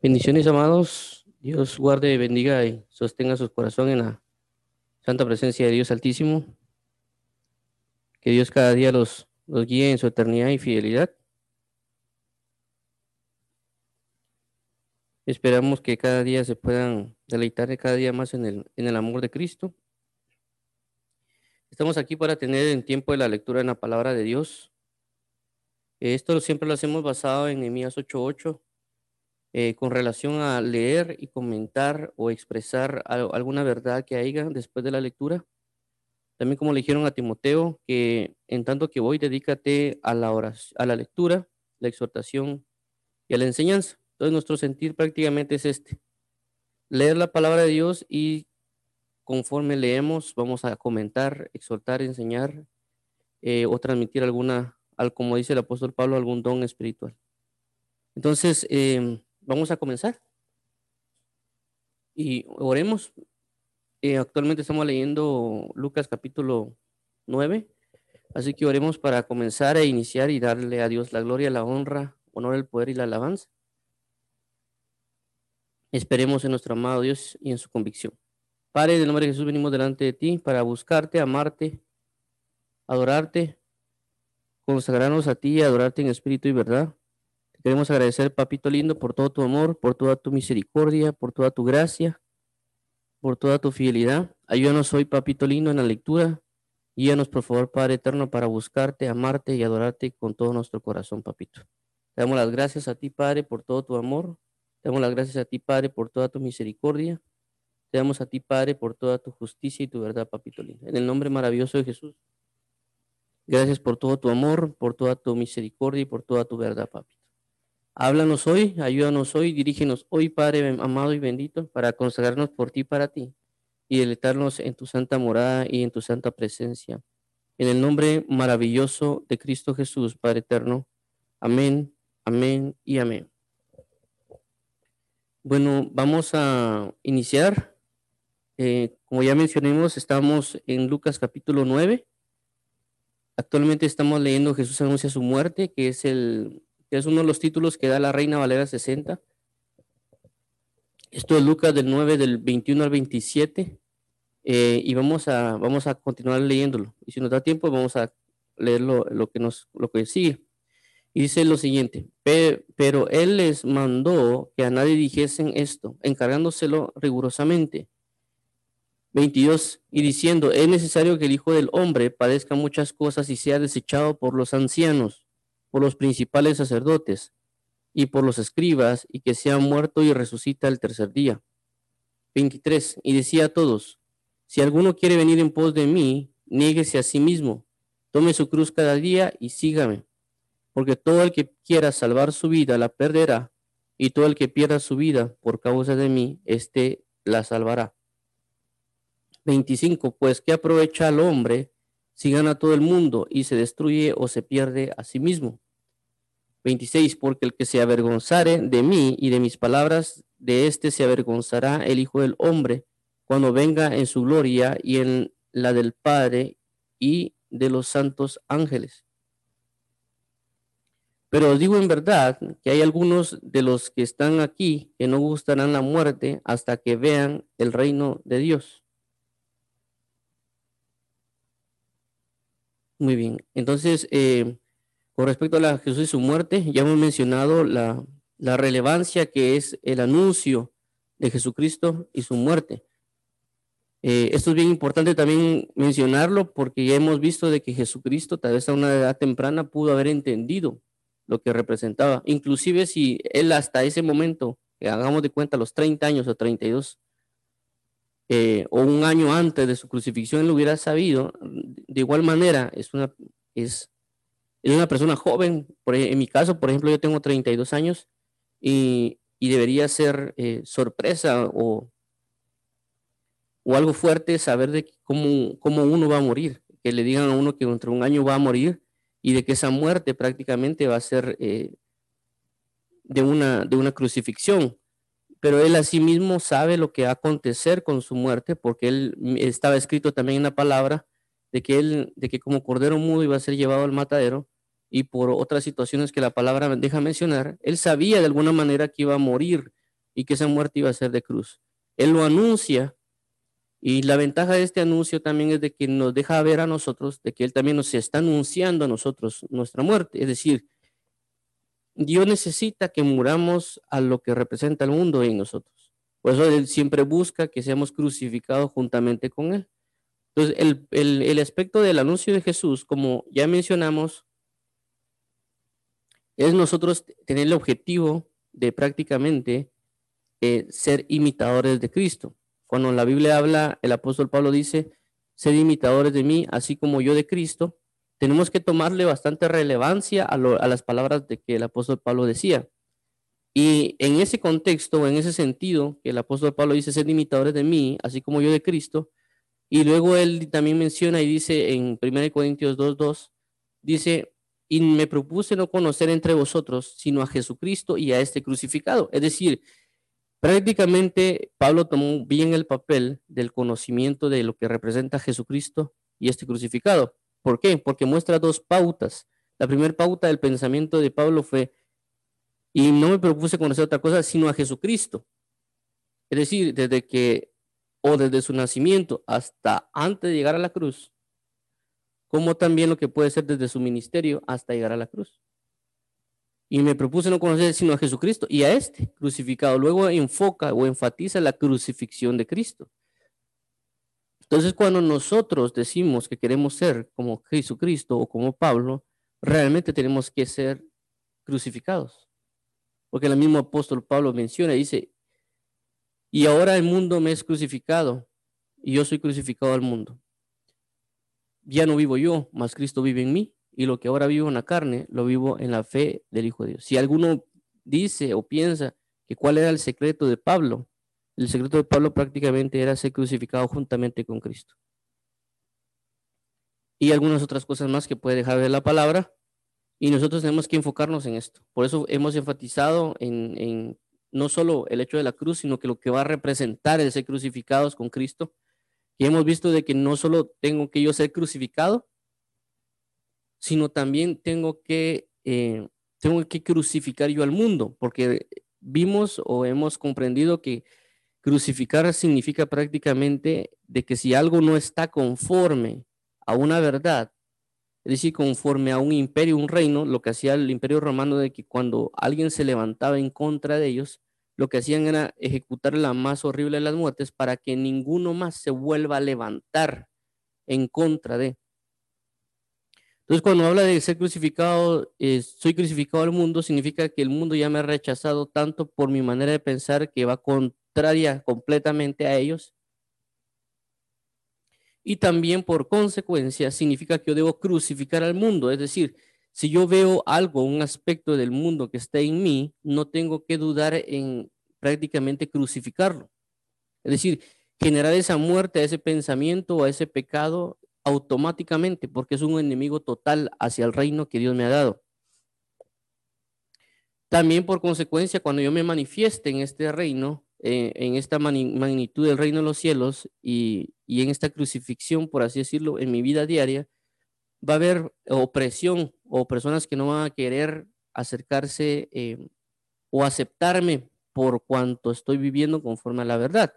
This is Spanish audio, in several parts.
Bendiciones, amados. Dios guarde, bendiga y sostenga su corazón en la santa presencia de Dios Altísimo. Que Dios cada día los, los guíe en su eternidad y fidelidad. Esperamos que cada día se puedan deleitar cada día más en el, en el amor de Cristo. Estamos aquí para tener en tiempo de la lectura en la palabra de Dios. Esto siempre lo hacemos basado en Nehemías 8:8 eh, con relación a leer y comentar o expresar alguna verdad que haya después de la lectura. También como le dijeron a Timoteo, que en tanto que voy, dedícate a la, oración, a la lectura, la exhortación y a la enseñanza. Entonces nuestro sentir prácticamente es este. Leer la palabra de Dios y conforme leemos vamos a comentar, exhortar, enseñar eh, o transmitir alguna, como dice el apóstol Pablo, algún don espiritual. Entonces, eh, Vamos a comenzar. Y oremos. Eh, actualmente estamos leyendo Lucas capítulo 9. Así que oremos para comenzar e iniciar y darle a Dios la gloria, la honra, honor, el poder y la alabanza. Esperemos en nuestro amado Dios y en su convicción. Padre, en el nombre de Jesús venimos delante de ti para buscarte, amarte, adorarte, consagrarnos a ti y adorarte en espíritu y verdad. Queremos agradecer, papito lindo, por todo tu amor, por toda tu misericordia, por toda tu gracia, por toda tu fidelidad. Ayúdanos hoy, papito lindo, en la lectura. Guíanos, por favor, Padre eterno, para buscarte, amarte y adorarte con todo nuestro corazón, papito. Te damos las gracias a ti, Padre, por todo tu amor. Te damos las gracias a ti, Padre, por toda tu misericordia. Te damos a ti, Padre, por toda tu justicia y tu verdad, papito lindo. En el nombre maravilloso de Jesús. Gracias por todo tu amor, por toda tu misericordia y por toda tu verdad, papito. Háblanos hoy, ayúdanos hoy, dirígenos hoy, Padre amado y bendito, para consagrarnos por ti para ti y deleitarnos en tu santa morada y en tu santa presencia. En el nombre maravilloso de Cristo Jesús, Padre eterno. Amén, amén y amén. Bueno, vamos a iniciar. Eh, como ya mencionamos, estamos en Lucas capítulo 9. Actualmente estamos leyendo Jesús anuncia su muerte, que es el que es uno de los títulos que da la Reina Valera 60. Esto es Lucas del 9, del 21 al 27. Eh, y vamos a, vamos a continuar leyéndolo. Y si nos da tiempo, vamos a leer lo, que, nos, lo que sigue. Y dice lo siguiente, pero él les mandó que a nadie dijesen esto, encargándoselo rigurosamente. 22. Y diciendo, es necesario que el Hijo del Hombre padezca muchas cosas y sea desechado por los ancianos por los principales sacerdotes y por los escribas, y que sea muerto y resucita el tercer día. 23. Y decía a todos, si alguno quiere venir en pos de mí, niéguese a sí mismo, tome su cruz cada día y sígame, porque todo el que quiera salvar su vida la perderá, y todo el que pierda su vida por causa de mí, éste la salvará. 25. Pues ¿qué aprovecha al hombre si gana todo el mundo y se destruye o se pierde a sí mismo. 26. Porque el que se avergonzare de mí y de mis palabras, de éste se avergonzará el Hijo del Hombre cuando venga en su gloria y en la del Padre y de los santos ángeles. Pero os digo en verdad que hay algunos de los que están aquí que no gustarán la muerte hasta que vean el reino de Dios. Muy bien. Entonces, eh, con respecto a la Jesús y su muerte, ya hemos mencionado la, relevancia que es el anuncio de Jesucristo y su muerte. Eh, esto es bien importante también mencionarlo porque ya hemos visto de que Jesucristo, tal vez a una edad temprana, pudo haber entendido lo que representaba. Inclusive si él hasta ese momento, que hagamos de cuenta los 30 años o 32, eh, o un año antes de su crucifixión lo hubiera sabido, de igual manera es una, es, es una persona joven. En mi caso, por ejemplo, yo tengo 32 años y, y debería ser eh, sorpresa o, o algo fuerte saber de cómo, cómo uno va a morir, que le digan a uno que dentro de un año va a morir y de que esa muerte prácticamente va a ser eh, de, una, de una crucifixión pero él asimismo sabe lo que va a acontecer con su muerte, porque él mm, estaba escrito también en la palabra de que él, de que como cordero mudo iba a ser llevado al matadero, y por otras situaciones que la palabra deja mencionar, él sabía de alguna manera que iba a morir y que esa muerte iba a ser de cruz. Él lo anuncia y la ventaja de este anuncio también es de que nos deja ver a nosotros, de que Él también nos está anunciando a nosotros nuestra muerte. Es decir, Dios necesita que muramos a lo que representa el mundo en nosotros. Por eso Él siempre busca que seamos crucificados juntamente con Él. Entonces, el, el aspecto del anuncio de Jesús, como ya mencionamos, es nosotros tener el objetivo de prácticamente eh, ser imitadores de Cristo. Cuando la Biblia habla, el apóstol Pablo dice, ser imitadores de mí, así como yo de Cristo, tenemos que tomarle bastante relevancia a, las palabras de que el apóstol Pablo decía. Y en ese contexto, en ese sentido, que el apóstol Pablo dice ser imitadores de mí, así como yo de Cristo, y luego él también menciona y dice en 1 Corintios 2.2, dice, y me propuse no conocer entre vosotros, sino a Jesucristo y a este crucificado. Es decir, prácticamente Pablo tomó bien el papel del conocimiento de lo que representa Jesucristo y este crucificado. ¿Por qué? Porque muestra dos pautas. La primera pauta del pensamiento de Pablo fue, y no me propuse conocer otra cosa, sino a Jesucristo. Es decir, desde que, o desde su nacimiento hasta antes de llegar a la cruz, como también lo que puede ser desde su ministerio hasta llegar a la cruz. Y me propuse no conocer sino a Jesucristo y a este crucificado. Luego enfoca o enfatiza la crucifixión de Cristo. Entonces, cuando nosotros decimos que queremos ser como Jesucristo o como Pablo, realmente tenemos que ser crucificados. Porque el mismo apóstol Pablo menciona, dice, y ahora el mundo me es crucificado y yo soy crucificado al mundo ya no vivo yo, mas Cristo vive en mí, y lo que ahora vivo en la carne, lo vivo en la fe del Hijo de Dios. Si alguno dice o piensa que cuál era el secreto de Pablo, el secreto de Pablo prácticamente era ser crucificado juntamente con Cristo. Y algunas otras cosas más que puede dejar de la palabra, y nosotros tenemos que enfocarnos en esto. Por eso hemos enfatizado en, no solo el hecho de la cruz, sino que lo que va a representar el ser crucificados con Cristo, y hemos visto de que no solo tengo que yo ser crucificado, sino también tengo que, eh, tengo que crucificar yo al mundo, porque vimos o hemos comprendido que crucificar significa prácticamente de que si algo no está conforme a una verdad, es decir, conforme a un imperio, un reino, lo que hacía el imperio romano de que cuando alguien se levantaba en contra de ellos, lo que hacían era ejecutar la más horrible de las muertes para que ninguno más se vuelva a levantar en contra de. Entonces, cuando habla de ser crucificado, eh, soy crucificado al mundo, significa que el mundo ya me ha rechazado tanto por mi manera de pensar que va completamente a ellos. Y también por consecuencia significa que yo debo crucificar al mundo, es decir, si yo veo algo, un aspecto del mundo que está en mí, no tengo que dudar en prácticamente crucificarlo. Es decir, generar esa muerte a ese pensamiento o a ese pecado automáticamente, porque es un enemigo total hacia el reino que Dios me ha dado. También por consecuencia, cuando yo me manifieste en este reino, en esta magnitud del reino de los cielos y, y en esta crucifixión, por así decirlo, en mi vida diaria, va a haber opresión o personas que no van a querer acercarse eh, o aceptarme por cuanto estoy viviendo conforme a la verdad.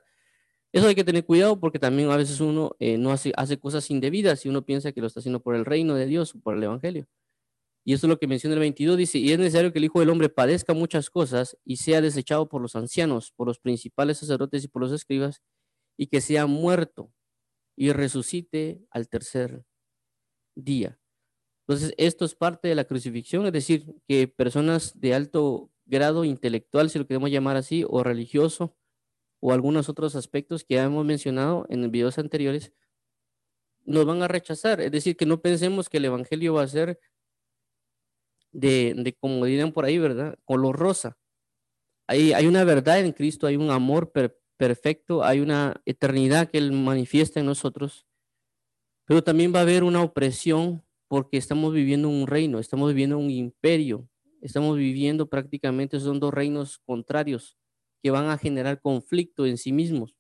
Eso hay que tener cuidado porque también a veces uno eh, no hace, hace cosas indebidas y uno piensa que lo está haciendo por el reino de Dios o por el Evangelio. Y eso es lo que menciona el 22, dice, y es necesario que el Hijo del Hombre padezca muchas cosas y sea desechado por los ancianos, por los principales sacerdotes y por los escribas, y que sea muerto y resucite al tercer día. Entonces, esto es parte de la crucifixión, es decir, que personas de alto grado intelectual, si lo queremos llamar así, o religioso, o algunos otros aspectos que ya hemos mencionado en videos anteriores, nos van a rechazar. Es decir, que no pensemos que el Evangelio va a ser de, de como dirían por ahí, ¿verdad? Color rosa. Hay, hay una verdad en Cristo, hay un amor perfecto, hay una eternidad que Él manifiesta en nosotros pero también va a haber una opresión porque estamos viviendo un reino, estamos viviendo un imperio, estamos viviendo prácticamente, son dos reinos contrarios que van a generar conflicto en sí mismos.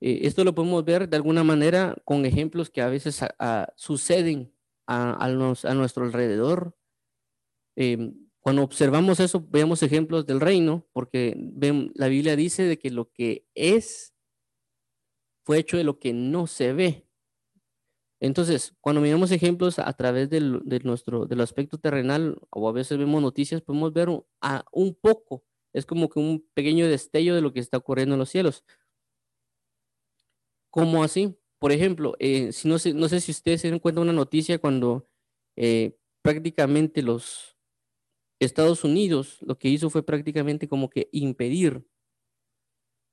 Eh, esto lo podemos ver de alguna manera con ejemplos que a veces suceden a, nuestro alrededor. Em, Cuando observamos eso, veamos ejemplos del reino, porque la Biblia dice de que lo que es fue hecho de lo que no se ve. Entonces, cuando miramos ejemplos a través del, de nuestro, del aspecto terrenal, o a veces vemos noticias, podemos ver a, un poco. Es como que un pequeño destello de lo que está ocurriendo en los cielos. ¿Cómo así? Por ejemplo, eh, si no, sé, no sé si ustedes se dan cuenta una noticia cuando eh, prácticamente los, Estados Unidos lo que hizo fue prácticamente como que impedir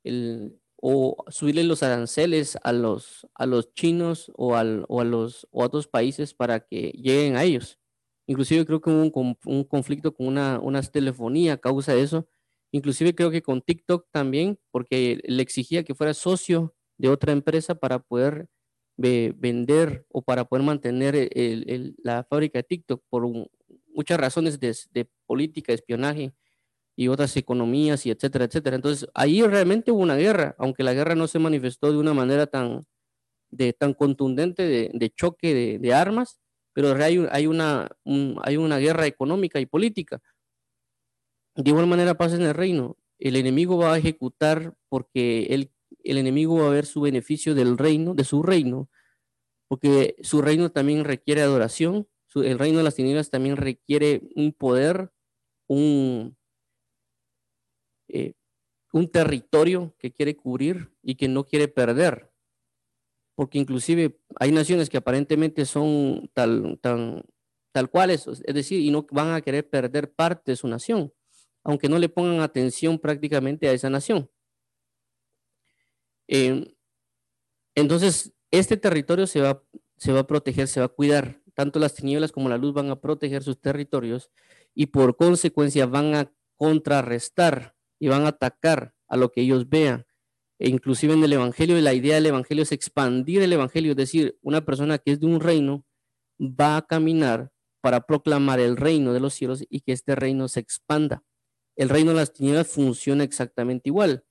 el, o subirle los aranceles a los, a los chinos o, al, o, a los, o a otros países para que lleguen a ellos. Inclusive creo que hubo un, un conflicto con una, una telefonía a causa de eso. Inclusive creo que con TikTok también, porque le exigía que fuera socio de otra empresa para poder vender o para poder mantener el, la fábrica de TikTok por muchas razones de, política, espionaje y otras economías y etcétera, etcétera. Entonces, ahí realmente hubo una guerra, aunque la guerra no se manifestó de una manera tan, de, tan contundente de, choque de, armas, pero hay, una, hay una guerra económica y política. De igual manera pasa en el reino. El enemigo va a ejecutar porque el, el enemigo va a ver su beneficio del reino, de su reino, porque su reino también requiere adoración, el reino de las tinieblas también requiere un poder, un, eh, territorio que quiere cubrir y que no quiere perder. Porque inclusive hay naciones que aparentemente son tal, tan, tal cuales, es decir, y no van a querer perder parte de su nación, aunque no le pongan atención prácticamente a esa nación. Eh, entonces, este territorio se va, se va a proteger, se va a cuidar tanto las tinieblas como la luz van a proteger sus territorios y por consecuencia van a contrarrestar y van a atacar a lo que ellos vean. E inclusive en el Evangelio, la idea del Evangelio es expandir el Evangelio, es decir, una persona que es de un reino va a caminar para proclamar el reino de los cielos y que este reino se expanda. El reino de las tinieblas funciona exactamente igual.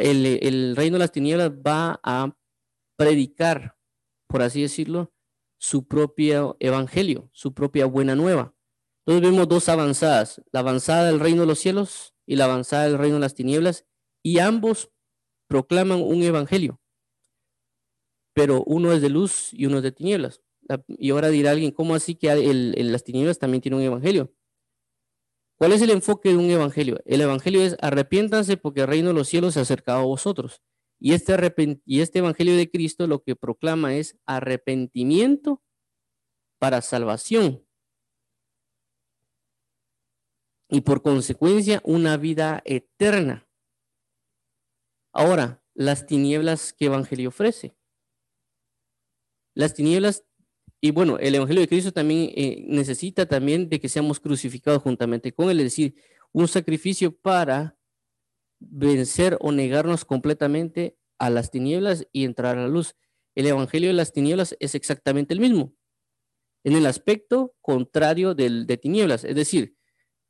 El, el reino de las tinieblas va a predicar, por así decirlo, su propio evangelio, su propia buena nueva. Entonces vemos dos avanzadas, la avanzada del reino de los cielos y la avanzada del reino de las tinieblas, y ambos proclaman un evangelio, pero uno es de luz y uno es de tinieblas. Y ahora dirá alguien, ¿cómo así que el, las tinieblas también tiene un evangelio? ¿Cuál es el enfoque de un evangelio? El evangelio es arrepiéntanse porque el reino de los cielos se ha acercado a vosotros. Y este, y este Evangelio de Cristo lo que proclama es arrepentimiento para salvación. Y por consecuencia, una vida eterna. Ahora, las tinieblas que Evangelio ofrece. Las tinieblas, y bueno, el Evangelio de Cristo también eh, necesita también de que seamos crucificados juntamente con él, es decir, un sacrificio para vencer o negarnos completamente a las tinieblas y entrar a la luz. El evangelio de las tinieblas es exactamente el mismo, en el aspecto contrario del de tinieblas. Es decir,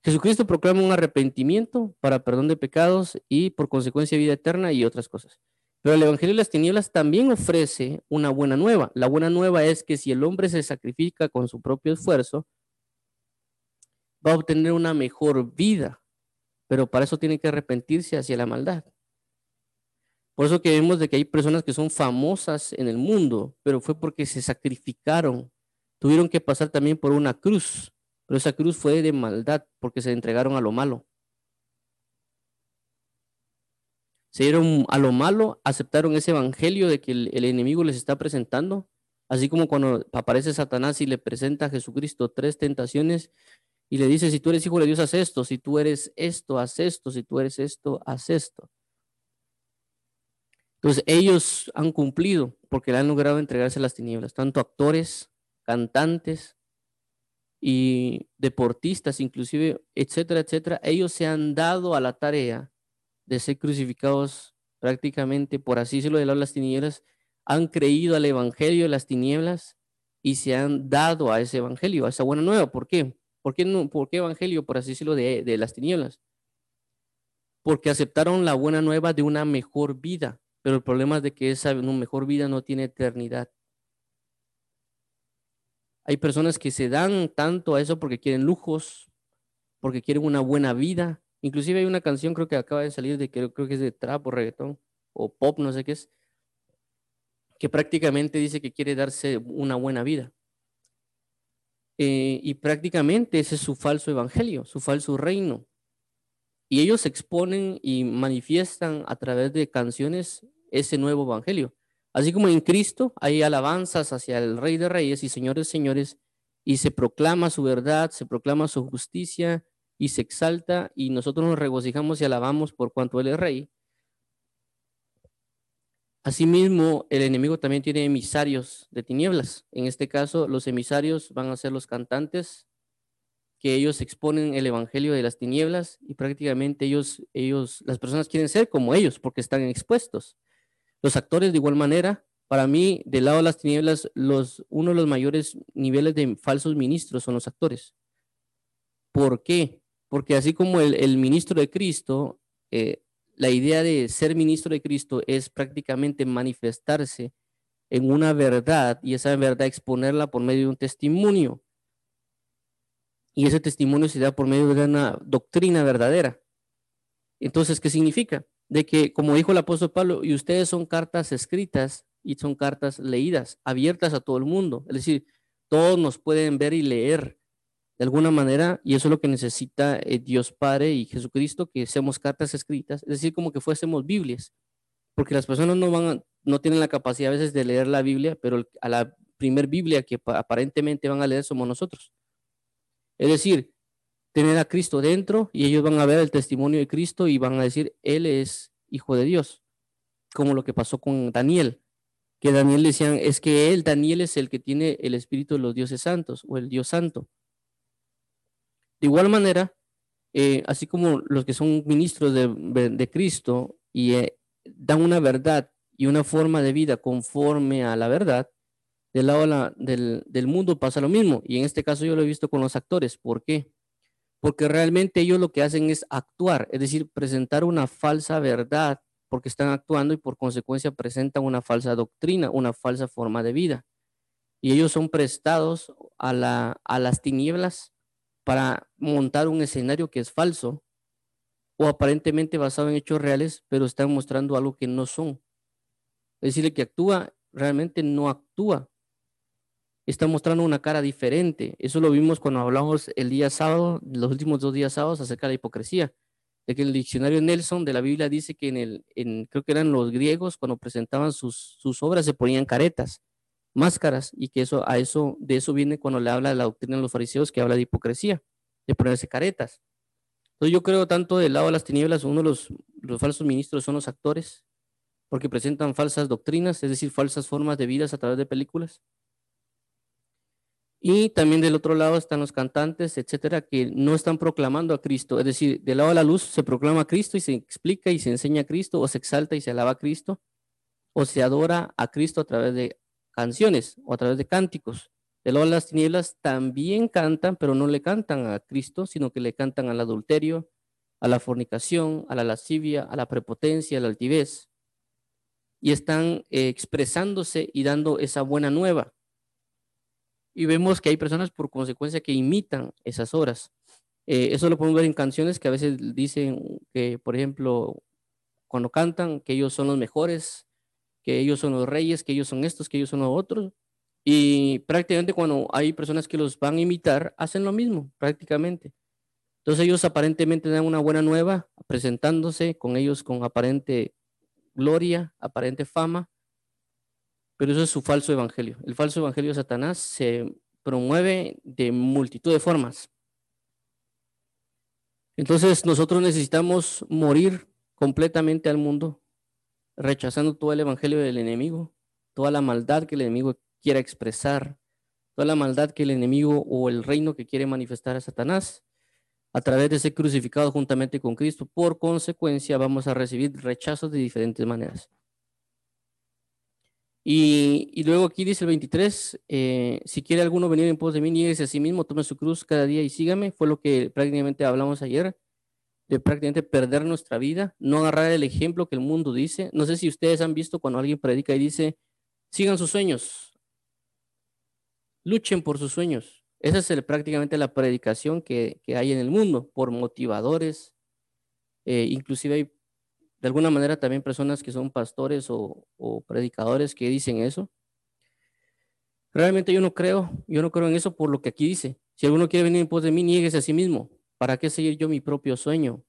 Jesucristo proclama un arrepentimiento para perdón de pecados y por consecuencia vida eterna y otras cosas. Pero el Evangelio de las Tinieblas también ofrece una buena nueva. La buena nueva es que si el hombre se sacrifica con su propio esfuerzo, va a obtener una mejor vida pero para eso tiene que arrepentirse hacia la maldad. Por eso que vemos de que hay personas que son famosas en el mundo, pero fue porque se sacrificaron. Tuvieron que pasar también por una cruz, pero esa cruz fue de maldad porque se entregaron a lo malo. Se dieron a lo malo, aceptaron ese evangelio de que el, enemigo les está presentando, así como cuando aparece Satanás y le presenta a Jesucristo tres tentaciones y le dice, si tú eres hijo de Dios, haz esto, si tú eres esto, haz esto, si tú eres esto, haz esto. Entonces ellos han cumplido porque le han logrado entregarse a las tinieblas, tanto actores, cantantes y deportistas, inclusive, etcétera, etcétera. Ellos se han dado a la tarea de ser crucificados prácticamente, por así decirlo, de las tinieblas, han creído al evangelio de las tinieblas y se han dado a ese evangelio, a esa buena nueva. ¿Por qué? ¿Por qué, no, por qué evangelio, por así decirlo, de, de las tinieblas? Porque aceptaron la buena nueva de una mejor vida, pero el problema es de que esa mejor vida no tiene eternidad. Hay personas que se dan tanto a eso porque quieren lujos, porque quieren una buena vida. Inclusive hay una canción, creo que acaba de salir, de que creo que es de trap o reggaetón o pop, no sé qué es, que prácticamente dice que quiere darse una buena vida. Eh, y prácticamente ese es su falso evangelio, su falso reino. Y ellos exponen y manifiestan a través de canciones ese nuevo evangelio. Así como en Cristo hay alabanzas hacia el Rey de Reyes y Señores, Señores, y se proclama su verdad, se proclama su justicia, y se exalta y nosotros nos regocijamos y alabamos por cuanto Él es rey. Asimismo, el enemigo también tiene emisarios de tinieblas. En este caso, los emisarios van a ser los cantantes, que ellos exponen el evangelio de las tinieblas y prácticamente ellos, ellos, las personas quieren ser como ellos porque están expuestos. Los actores de igual manera, para mí, del lado de las tinieblas, los, uno de los mayores niveles de falsos ministros son los actores. ¿Por qué? Porque así como el, ministro de Cristo, eh, la idea de ser ministro de Cristo es prácticamente manifestarse en una verdad y esa verdad exponerla por medio de un testimonio. Y ese testimonio se da por medio de una doctrina verdadera. Entonces, ¿qué significa? De que, como dijo el apóstol Pablo, y ustedes son cartas escritas y son cartas leídas, abiertas a todo el mundo. Es decir, todos nos pueden ver y leer de alguna manera, y eso es lo que necesita eh, Dios Padre y Jesucristo, que seamos cartas escritas, es decir, como que fuésemos Biblias, porque las personas no van no tienen la capacidad a veces de leer la Biblia, pero a la primer Biblia que aparentemente van a leer somos nosotros. Es decir, tener a Cristo dentro y ellos van a ver el testimonio de Cristo y van a decir, Él es hijo de Dios, como lo que pasó con Daniel, que Daniel decían, es que Él, Daniel es el que tiene el espíritu de los dioses santos o el Dios santo. De igual manera, eh, así como los que son ministros de, Cristo y eh, dan una verdad y una forma de vida conforme a la verdad, del lado del, mundo pasa lo mismo. Y en este caso yo lo he visto con los actores. ¿Por qué? Porque realmente ellos lo que hacen es actuar, es decir, presentar una falsa verdad porque están actuando y por consecuencia presentan una falsa doctrina, una falsa forma de vida. Y ellos son prestados a las tinieblas para montar un escenario que es falso o aparentemente basado en hechos reales, pero están mostrando algo que no son. Es decir, que actúa realmente no actúa. Está mostrando una cara diferente. Eso lo vimos cuando hablamos el día sábado, los últimos dos días sábados, acerca de la hipocresía. De que el diccionario Nelson de la Biblia dice que en el, en, creo que eran los griegos, cuando presentaban sus, sus obras, se ponían caretas máscaras y que eso a eso de eso viene cuando le habla la doctrina de los fariseos que habla de hipocresía, de ponerse caretas. Entonces yo creo tanto del lado de las tinieblas, uno de los, los falsos ministros son los actores, porque presentan falsas doctrinas, es decir, falsas formas de vidas a través de películas. Y también del otro lado están los cantantes, etcétera, que no están proclamando a Cristo. Es decir, del lado de la luz se proclama a Cristo y se explica y se enseña a Cristo, o se exalta y se alaba a Cristo, o se adora a Cristo a través de canciones o a través de cánticos. De lado las tinieblas también cantan, pero no le cantan a Cristo, sino que le cantan al adulterio, a la fornicación, a la lascivia, a la prepotencia, a la altivez. Y están eh, expresándose y dando esa buena nueva. Y vemos que hay personas por consecuencia que imitan esas obras. Eh, eso lo podemos ver en canciones que a veces dicen que, por ejemplo, cuando cantan que ellos son los mejores, que ellos son los reyes, que ellos son estos, que ellos son los otros. Y prácticamente cuando hay personas que los van a imitar, hacen lo mismo, prácticamente. Entonces ellos aparentemente dan una buena nueva, presentándose con ellos con aparente gloria, aparente fama, pero eso es su falso evangelio. El falso evangelio de Satanás se promueve de multitud de formas. Entonces nosotros necesitamos morir completamente al mundo, rechazando todo el evangelio del enemigo, toda la maldad que el enemigo quiera expresar, toda la maldad que el enemigo o el reino que quiere manifestar a Satanás a través de ser crucificado juntamente con Cristo. Por consecuencia, vamos a recibir rechazos de diferentes maneras. Y, luego aquí dice el 23, eh, si quiere alguno venir en pos de mí, nieguese a sí mismo, tome su cruz cada día y sígame. Fue lo que prácticamente hablamos ayer de prácticamente perder nuestra vida, no agarrar el ejemplo que el mundo dice. No sé si ustedes han visto cuando alguien predica y dice, sigan sus sueños, luchen por sus sueños. Esa es prácticamente la predicación que, hay en el mundo por motivadores. Eh, inclusive hay de alguna manera también personas que son pastores o, o, predicadores que dicen eso. Realmente yo no creo, yo no creo en eso por lo que aquí dice. Si alguno quiere venir en pos de mí, nieguese a sí mismo. ¿Para qué seguir yo mi propio sueño?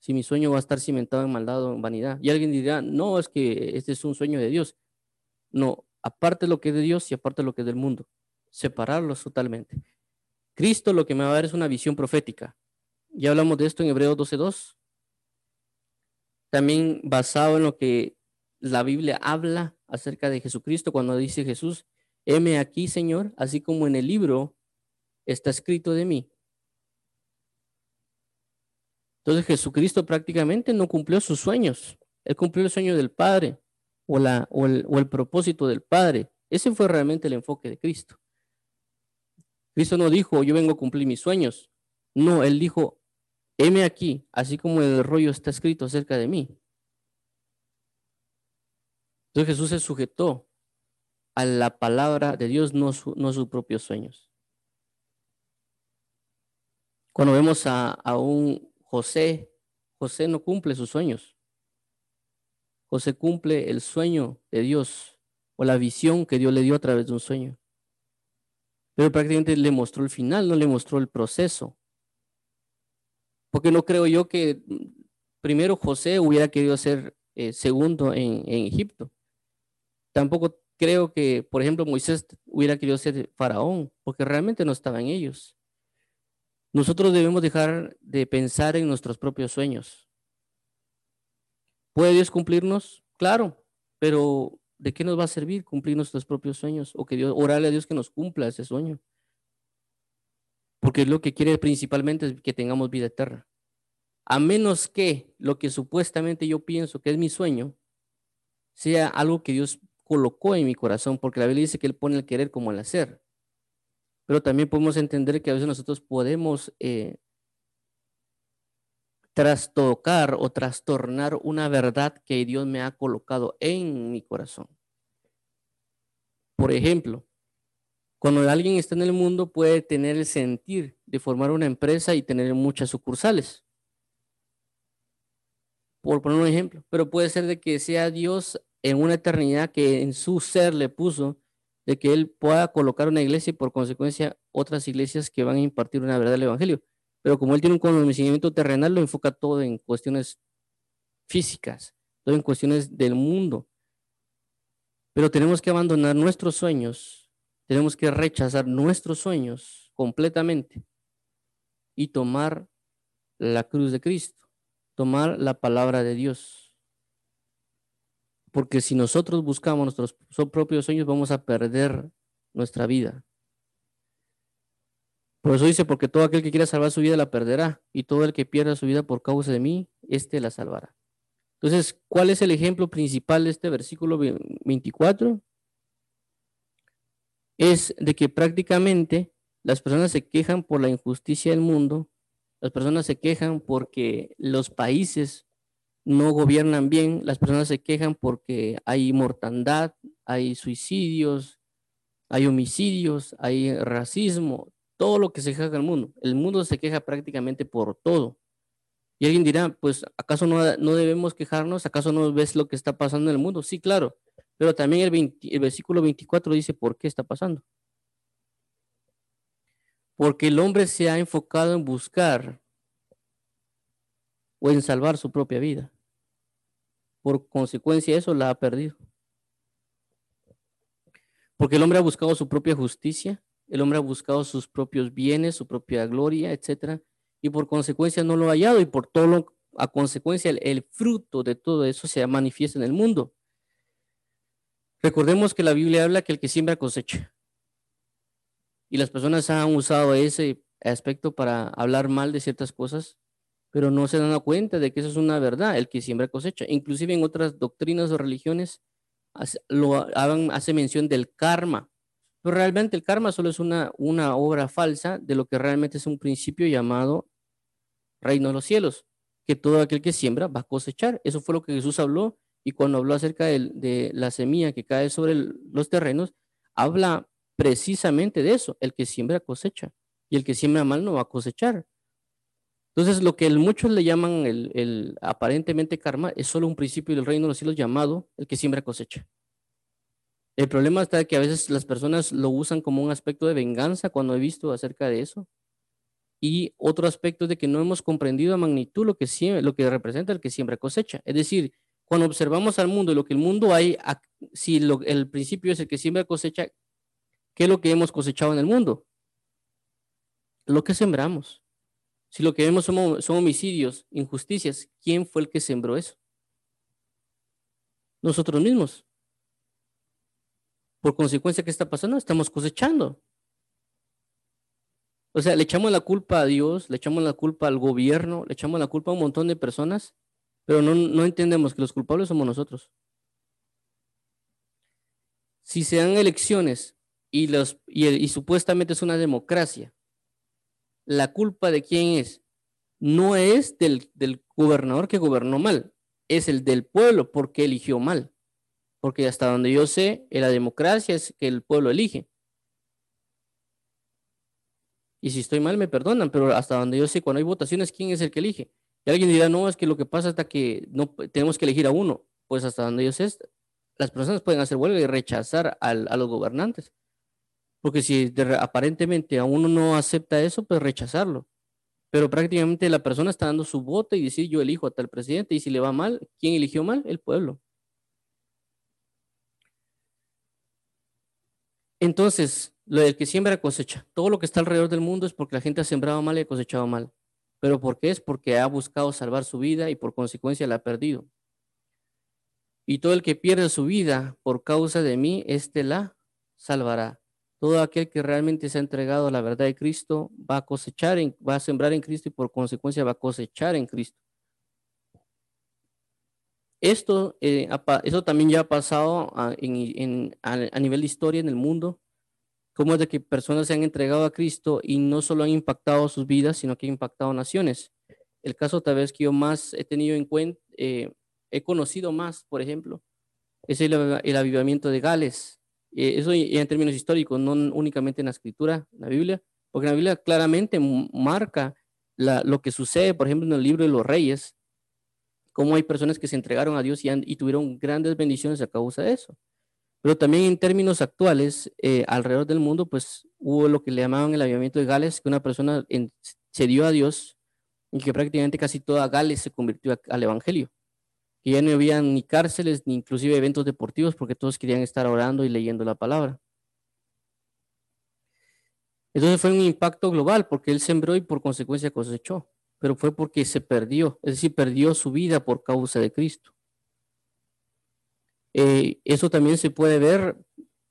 Si mi sueño va a estar cimentado en maldad o en vanidad. Y alguien dirá, no, es que este es un sueño de Dios. No, aparte lo que es de Dios y aparte lo que es del mundo. Separarlos totalmente. Cristo lo que me va a dar es una visión profética. Ya hablamos de esto en Hebreos 12.2. También basado en lo que la Biblia habla acerca de Jesucristo cuando dice Jesús, heme aquí, Señor, así como en el libro está escrito de mí. Entonces Jesucristo prácticamente no cumplió sus sueños. Él cumplió el sueño del Padre o, el, propósito del Padre. Ese fue realmente el enfoque de Cristo. Cristo no dijo, yo vengo a cumplir mis sueños. No, Él dijo, heme aquí, así como el rollo está escrito acerca de mí. Entonces Jesús se sujetó a la palabra de Dios, no, no sus propios sueños. Cuando vemos a un José, José no cumple sus sueños. José cumple el sueño de Dios o la visión que Dios le dio a través de un sueño. Pero prácticamente le mostró el final, no le mostró el proceso. Porque no creo yo que primero José hubiera querido ser eh, segundo en, en Egipto. Tampoco creo que, por ejemplo, Moisés hubiera querido ser faraón, porque realmente no estaba en ellos. Nosotros debemos dejar de pensar en nuestros propios sueños. ¿Puede Dios cumplirnos? Claro, pero ¿de qué nos va a servir cumplir nuestros propios sueños? O que Dios, orarle a Dios que nos cumpla ese sueño. Porque lo que quiere principalmente es que tengamos vida eterna. A menos que lo que supuestamente yo pienso que es mi sueño sea algo que Dios colocó en mi corazón, porque la Biblia dice que Él pone el querer como el hacer pero también podemos entender que a veces nosotros podemos eh, trastocar o trastornar una verdad que Dios me ha colocado en mi corazón. Por ejemplo, cuando alguien está en el mundo puede tener el sentir de formar una empresa y tener muchas sucursales. Por poner un ejemplo, pero puede ser de que sea Dios en una eternidad que en su ser le puso de que él pueda colocar una iglesia y por consecuencia otras iglesias que van a impartir una verdad del Evangelio. Pero como él tiene un conocimiento terrenal, lo enfoca todo en cuestiones físicas, todo en cuestiones del mundo. Pero tenemos que abandonar nuestros sueños, tenemos que rechazar nuestros sueños completamente y tomar la cruz de Cristo, tomar la palabra de Dios. Porque si nosotros buscamos nuestros propios sueños, vamos a perder nuestra vida. Por eso dice, porque todo aquel que quiera salvar su vida la perderá, y todo el que pierda su vida por causa de mí, éste la salvará. Entonces, ¿cuál es el ejemplo principal de este versículo 24? Es de que prácticamente las personas se quejan por la injusticia del mundo, las personas se quejan porque los países no gobiernan bien, las personas se quejan porque hay mortandad, hay suicidios, hay homicidios, hay racismo, todo lo que se queja el mundo. El mundo se queja prácticamente por todo. Y alguien dirá, pues, ¿acaso no, no debemos quejarnos? ¿Acaso no ves lo que está pasando en el mundo? Sí, claro. Pero también el, el versículo 24 dice, ¿por qué está pasando? Porque el hombre se ha enfocado en buscar o en salvar su propia vida por consecuencia eso la ha perdido. Porque el hombre ha buscado su propia justicia, el hombre ha buscado sus propios bienes, su propia gloria, etcétera, y por consecuencia no lo ha hallado y por todo lo, a consecuencia el, el fruto de todo eso se manifiesta en el mundo. Recordemos que la Biblia habla que el que siembra cosecha. Y las personas han usado ese aspecto para hablar mal de ciertas cosas pero no se dan cuenta de que eso es una verdad, el que siembra cosecha. Inclusive en otras doctrinas o religiones hace, lo hace mención del karma, pero realmente el karma solo es una, una obra falsa de lo que realmente es un principio llamado reino de los cielos, que todo aquel que siembra va a cosechar. Eso fue lo que Jesús habló y cuando habló acerca de, de la semilla que cae sobre los terrenos, habla precisamente de eso, el que siembra cosecha y el que siembra mal no va a cosechar. Entonces, lo que muchos le llaman el, aparentemente karma es solo un principio del reino de los cielos llamado el que siembra cosecha. El problema está que a veces las personas lo usan como un aspecto de venganza cuando he visto acerca de eso. Y otro aspecto es de que no hemos comprendido a magnitud lo que, lo que representa el que siembra cosecha. Es decir, cuando observamos al mundo y lo que el mundo hay, si el principio es el que siembra cosecha, ¿qué es lo que hemos cosechado en el mundo? Lo que sembramos. Si lo que vemos son, homicidios, injusticias, ¿quién fue el que sembró eso? Nosotros mismos. Por consecuencia, ¿qué está pasando? Estamos cosechando. O sea, le echamos la culpa a Dios, le echamos la culpa al gobierno, le echamos la culpa a un montón de personas, pero no, no entendemos que los culpables somos nosotros. Si se dan elecciones y, los, y supuestamente es una democracia, la culpa de quién es? No es del, del gobernador que gobernó mal, es el del pueblo porque eligió mal. Porque hasta donde yo sé, en la democracia es que el pueblo elige. Y si estoy mal, me perdonan, pero hasta donde yo sé, cuando hay votaciones, ¿quién es el que elige? Y alguien dirá, no, es que lo que pasa hasta que no tenemos que elegir a uno. Pues hasta donde yo sé, las personas pueden hacer huelga y rechazar a los gobernantes. Porque si aparentemente a uno no acepta eso, pues rechazarlo. Pero prácticamente la persona está dando su voto y decir yo elijo a tal presidente y si le va mal, ¿quién eligió mal? El pueblo. Entonces, lo del que siembra cosecha. Todo lo que está alrededor del mundo es porque la gente ha sembrado mal y ha cosechado mal. ¿Pero por qué? Es porque ha buscado salvar su vida y por consecuencia la ha perdido. Y todo el que pierde su vida por causa de mí, éste la salvará. Todo aquel que realmente se ha entregado a la verdad de Cristo va a cosechar, va a sembrar en Cristo y por consecuencia va a cosechar en Cristo. Esto, eh, eso también ya ha pasado a, a, nivel de historia en el mundo, como es de que personas se han entregado a Cristo y no solo han impactado sus vidas, sino que han impactado naciones. El caso tal vez que yo más he tenido en cuenta, eh, he conocido más, por ejemplo, es el, el avivamiento de Gales. Eh, eso en términos históricos, no únicamente en la escritura, en la Biblia, porque la Biblia claramente marca lo que sucede, por ejemplo, en el libro de los reyes, cómo hay personas que se entregaron a Dios y, y tuvieron grandes bendiciones a causa de eso. Pero también en términos actuales, eh, alrededor del mundo, pues hubo lo que le llamaban el avivamiento de Gales, que una persona se dio a Dios y que prácticamente casi toda Gales se convirtió al Evangelio que ya no había ni cárceles ni inclusive eventos deportivos porque todos querían estar orando y leyendo la palabra. Entonces fue un impacto global porque él sembró y por consecuencia cosechó, pero fue porque se perdió, es decir, perdió su vida por causa de Cristo. Eh, eso también se puede ver,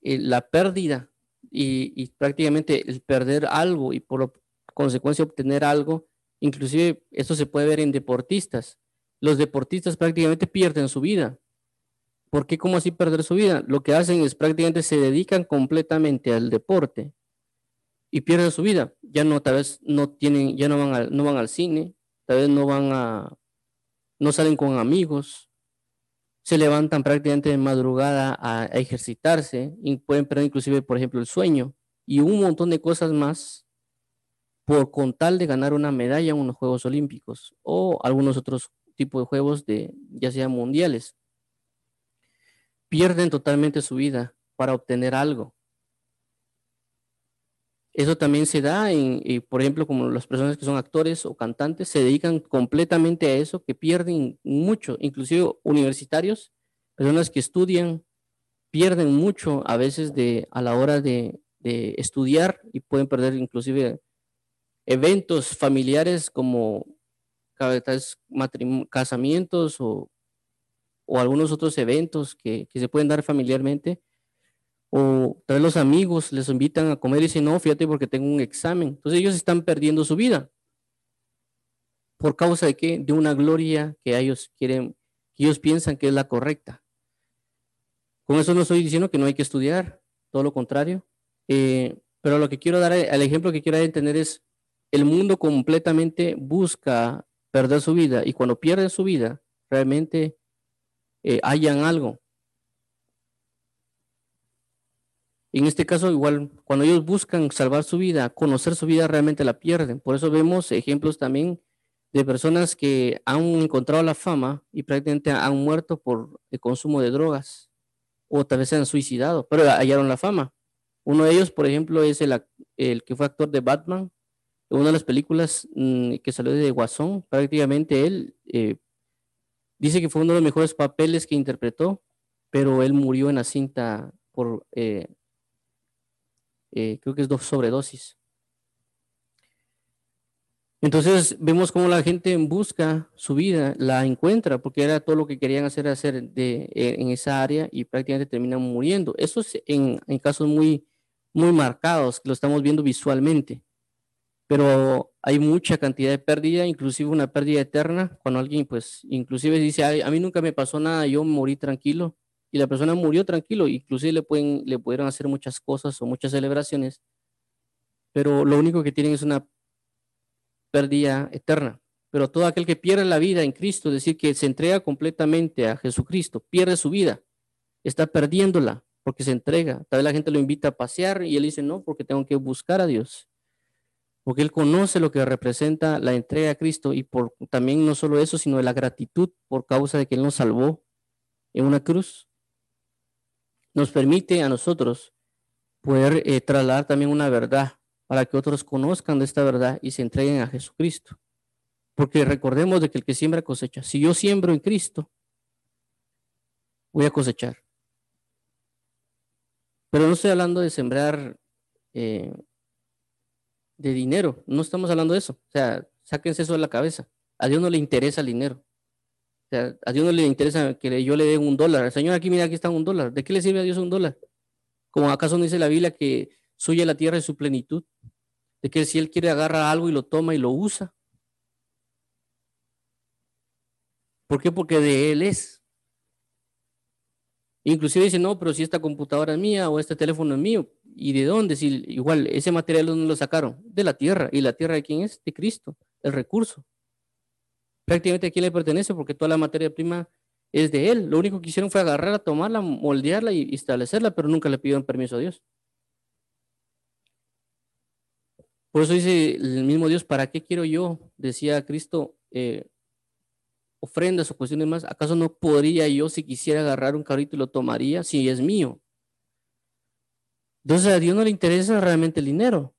eh, la pérdida y, y, prácticamente el perder algo y por consecuencia obtener algo, inclusive esto se puede ver en deportistas los deportistas prácticamente pierden su vida. ¿Por qué? ¿Cómo así perder su vida? Lo que hacen es prácticamente se dedican completamente al deporte y pierden su vida. Ya no, tal vez no tienen, ya no van al, no van al cine, tal vez no van a, no salen con amigos, se levantan prácticamente de madrugada a, ejercitarse y pueden perder inclusive, por ejemplo, el sueño y un montón de cosas más por con tal de ganar una medalla en unos Juegos Olímpicos o algunos otros tipo de juegos de ya sea mundiales. Pierden totalmente su vida para obtener algo. Eso también se da en, por ejemplo, como las personas que son actores o cantantes se dedican completamente a eso, que pierden mucho, inclusive universitarios, personas que estudian, pierden mucho a veces de, a la hora de, de estudiar y pueden perder inclusive eventos familiares como casamientos o, o, algunos otros eventos que, se pueden dar familiarmente. O tal los amigos les invitan a comer y dicen, no, fíjate porque tengo un examen. Entonces ellos están perdiendo su vida. ¿Por causa de qué? De una gloria que ellos quieren, que ellos piensan que es la correcta. Con eso no estoy diciendo que no hay que estudiar, todo lo contrario. Eh, pero lo que quiero dar, el ejemplo que quiero entender es, el mundo completamente busca perder su vida y cuando pierden su vida, realmente eh, hallan algo. En este caso, igual, cuando ellos buscan salvar su vida, conocer su vida, realmente la pierden. Por eso vemos ejemplos también de personas que han encontrado la fama y prácticamente han muerto por el consumo de drogas o tal vez se han suicidado, pero hallaron la fama. Uno de ellos, por ejemplo, es el, el que fue actor de Batman, una de las películas mm, que salió de Guasón, prácticamente él eh, dice que fue uno de los mejores papeles que interpretó, pero él murió en la cinta por, eh, eh, creo que es dos sobredosis. Entonces vemos cómo la gente busca su vida, la encuentra, porque era todo lo que querían hacer, hacer de, en esa área y prácticamente terminan muriendo. Eso es en, en casos muy, muy marcados, que lo estamos viendo visualmente pero hay mucha cantidad de pérdida, inclusive una pérdida eterna, cuando alguien pues inclusive dice, a mí nunca me pasó nada, yo morí tranquilo, y la persona murió tranquilo, inclusive le, pueden, le pudieron hacer muchas cosas o muchas celebraciones, pero lo único que tienen es una pérdida eterna. Pero todo aquel que pierde la vida en Cristo, es decir, que se entrega completamente a Jesucristo, pierde su vida, está perdiéndola porque se entrega. Tal vez la gente lo invita a pasear y él dice, no, porque tengo que buscar a Dios porque él conoce lo que representa la entrega a Cristo y por también no solo eso, sino la gratitud por causa de que él nos salvó en una cruz. Nos permite a nosotros poder eh, trasladar también una verdad para que otros conozcan de esta verdad y se entreguen a Jesucristo. Porque recordemos de que el que siembra cosecha. Si yo siembro en Cristo, voy a cosechar. Pero no estoy hablando de sembrar eh, de dinero. No estamos hablando de eso. O sea, sáquense eso de la cabeza. A Dios no le interesa el dinero. O sea, a Dios no le interesa que yo le dé un dólar. Señor, aquí mira, aquí está un dólar. ¿De qué le sirve a Dios un dólar? Como acaso no dice la Biblia que suya la tierra y su plenitud. De que si Él quiere agarrar algo y lo toma y lo usa. ¿Por qué? Porque de Él es. Inclusive dice, no, pero si esta computadora es mía o este teléfono es mío, ¿Y de dónde? Si igual ese material dónde lo sacaron? De la tierra. ¿Y la tierra de quién es? De Cristo, el recurso. Prácticamente a quién le pertenece porque toda la materia prima es de él. Lo único que hicieron fue agarrarla, tomarla, moldearla y establecerla, pero nunca le pidieron permiso a Dios. Por eso dice el mismo Dios, ¿para qué quiero yo? Decía Cristo, eh, ofrendas o cuestiones más. ¿Acaso no podría yo, si quisiera agarrar un carrito y lo tomaría, si es mío? Entonces a Dios no le interesa realmente el dinero.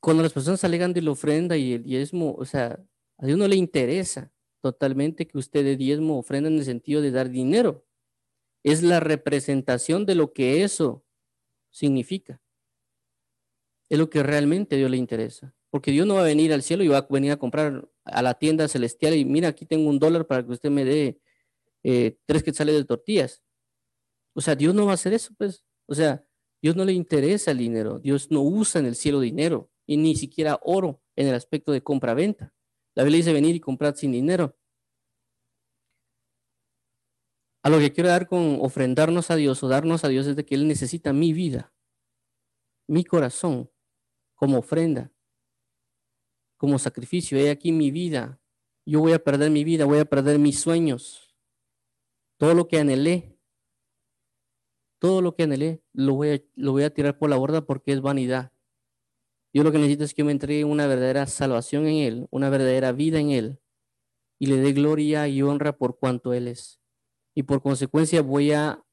Cuando las personas alegan de la ofrenda y el diezmo, o sea, a Dios no le interesa totalmente que usted de diezmo ofrenda en el sentido de dar dinero. Es la representación de lo que eso significa. Es lo que realmente a Dios le interesa. Porque Dios no va a venir al cielo y va a venir a comprar a la tienda celestial y mira, aquí tengo un dólar para que usted me dé eh, tres quetzales de tortillas. O sea, Dios no va a hacer eso, pues. O sea, Dios no le interesa el dinero. Dios no usa en el cielo dinero y ni siquiera oro en el aspecto de compra-venta. La Biblia dice venir y comprar sin dinero. A lo que quiero dar con ofrendarnos a Dios o darnos a Dios es de que Él necesita mi vida, mi corazón, como ofrenda, como sacrificio. He aquí mi vida. Yo voy a perder mi vida, voy a perder mis sueños. Todo lo que anhelé, todo lo que anhelé lo voy, a, lo voy a tirar por la borda porque es vanidad. Yo lo que necesito es que me entregue una verdadera salvación en Él, una verdadera vida en Él, y le dé gloria y honra por cuanto Él es. Y por consecuencia voy a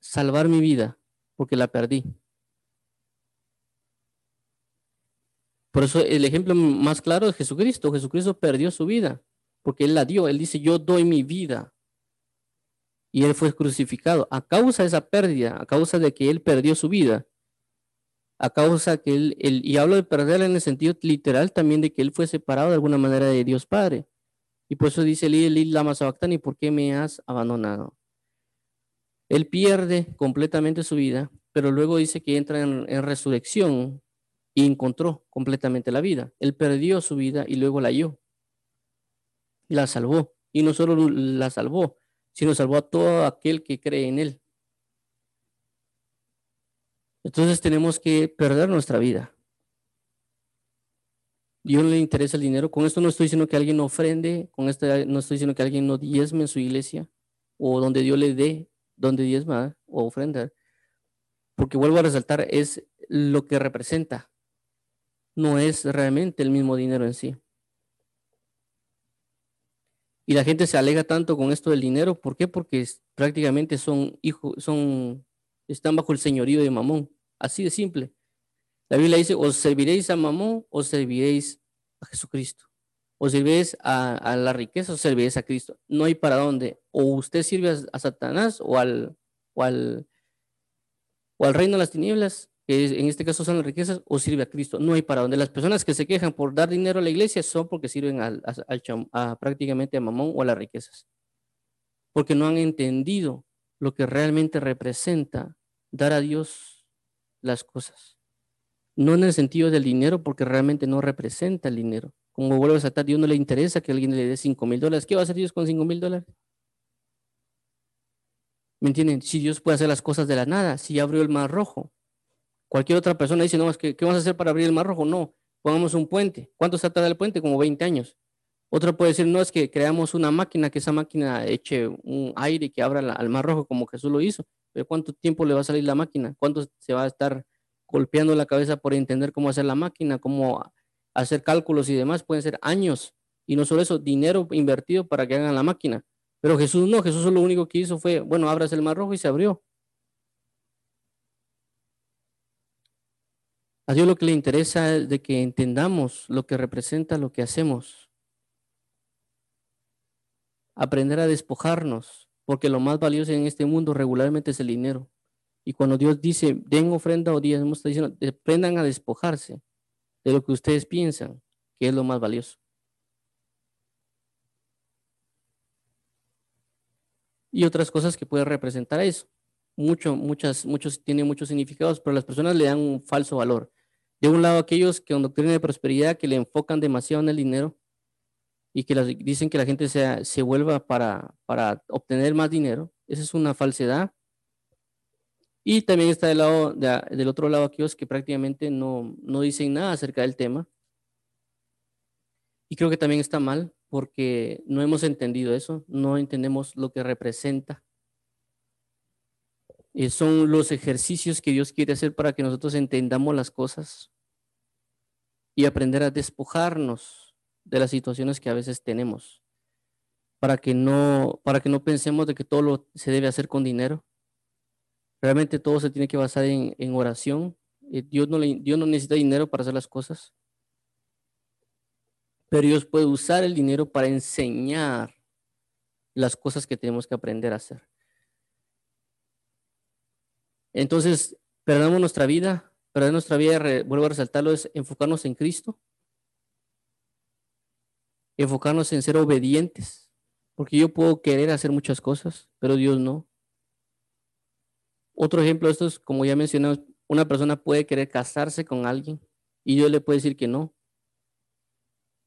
salvar mi vida porque la perdí. Por eso el ejemplo más claro es Jesucristo. Jesucristo perdió su vida porque Él la dio. Él dice, yo doy mi vida y él fue crucificado. A causa de esa pérdida, a causa de que él perdió su vida, a causa que él, y hablo de perderla en el sentido literal también de que él fue separado de alguna manera de Dios Padre. Y por eso dice Eli, Eli, lama sabactani, ¿por qué me has abandonado? Él pierde completamente su vida, pero luego dice que entra en, en resurrección y encontró completamente la vida. Él perdió su vida y luego la halló. La salvó. Y no solo la salvó, sino salvó a todo aquel que cree en Él. Entonces tenemos que perder nuestra vida. Dios no le interesa el dinero. Con esto no estoy diciendo que alguien ofrende, con esto no estoy diciendo que alguien no diezme en su iglesia, o donde Dios le dé, donde diezma o ofrenda. porque vuelvo a resaltar, es lo que representa, no es realmente el mismo dinero en sí. Y la gente se alega tanto con esto del dinero, ¿por qué? Porque prácticamente son hijos, son, están bajo el señorío de Mamón, así de simple. La Biblia dice, os serviréis a Mamón o serviréis a Jesucristo. O serviréis a, la riqueza o serviréis a Cristo. No hay para dónde. O usted sirve a, Satanás o al, o al, o al reino de las tinieblas que en este caso son las riquezas, o sirve a Cristo. No hay para donde las personas que se quejan por dar dinero a la iglesia son porque sirven al, prácticamente a Mamón o a las riquezas. Porque no han entendido lo que realmente representa dar a Dios las cosas. No en el sentido del dinero, porque realmente no representa el dinero. Como vuelvo a a Dios no le interesa que alguien le dé 5 mil dólares. ¿Qué va a hacer Dios con 5 mil dólares? ¿Me entienden? Si Dios puede hacer las cosas de la nada, si abrió el mar rojo, Cualquier otra persona dice, no, es que, ¿qué vamos a hacer para abrir el Mar Rojo? No, pongamos un puente. ¿Cuánto se tarda el puente? Como 20 años. Otro puede decir, no, es que creamos una máquina, que esa máquina eche un aire que abra al Mar Rojo como Jesús lo hizo. Pero ¿cuánto tiempo le va a salir la máquina? ¿Cuánto se va a estar golpeando la cabeza por entender cómo hacer la máquina, cómo hacer cálculos y demás? Pueden ser años. Y no solo eso, dinero invertido para que hagan la máquina. Pero Jesús no, Jesús lo único que hizo fue, bueno, abras el Mar Rojo y se abrió. A Dios lo que le interesa es de que entendamos lo que representa lo que hacemos. Aprender a despojarnos, porque lo más valioso en este mundo regularmente es el dinero. Y cuando Dios dice, den ofrenda o diezmo, está diciendo, aprendan a despojarse de lo que ustedes piensan que es lo más valioso. Y otras cosas que puede representar eso. Mucho, muchas, muchos, tiene muchos significados, pero las personas le dan un falso valor. De un lado, aquellos que con doctrina de prosperidad que le enfocan demasiado en el dinero y que dicen que la gente se, se vuelva para, para obtener más dinero. Esa es una falsedad. Y también está del, lado, del otro lado aquellos que prácticamente no, no dicen nada acerca del tema. Y creo que también está mal porque no hemos entendido eso, no entendemos lo que representa eh, son los ejercicios que Dios quiere hacer para que nosotros entendamos las cosas y aprender a despojarnos de las situaciones que a veces tenemos, para que no, para que no pensemos de que todo lo se debe hacer con dinero. Realmente todo se tiene que basar en, oración. Eh, Dios, no Dios no necesita dinero para hacer las cosas, pero Dios puede usar el dinero para enseñar las cosas que tenemos que aprender a hacer. Entonces, perdamos nuestra vida, perder nuestra vida, vuelvo a resaltarlo, es enfocarnos en Cristo, enfocarnos en ser obedientes, porque yo puedo querer hacer muchas cosas, pero Dios no. Otro ejemplo de esto es, como ya mencionamos, una persona puede querer casarse con alguien y Dios le puede decir que no.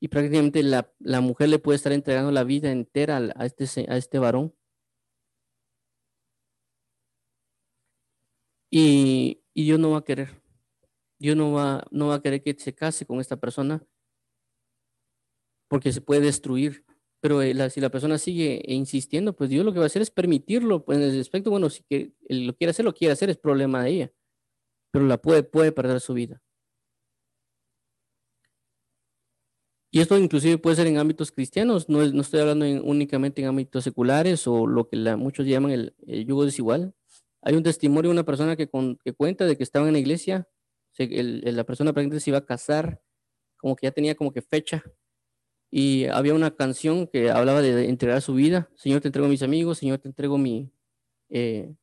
Y prácticamente la, mujer le puede estar entregando la vida entera este, a este varón Y, Dios no va a querer. Dios no va, no va a querer que se case con esta persona porque se puede destruir. Pero eh, si la persona sigue insistiendo, pues Dios lo que va a hacer es permitirlo. Pues en ese aspecto, bueno, si que él lo quiere hacer, lo quiere hacer, es problema de ella. Pero la puede, puede perder su vida. Y esto inclusive puede ser en ámbitos cristianos, no, no estoy hablando únicamente en ámbitos seculares o lo que muchos llaman el, el yugo desigual, hay un testimonio de una persona que, cuenta de que estaba en la iglesia, la persona prácticamente se iba a casar, como que ya tenía como que fecha, y había una canción que hablaba de entregar su vida, Señor te entrego a mis amigos, Señor te entrego mi, eh,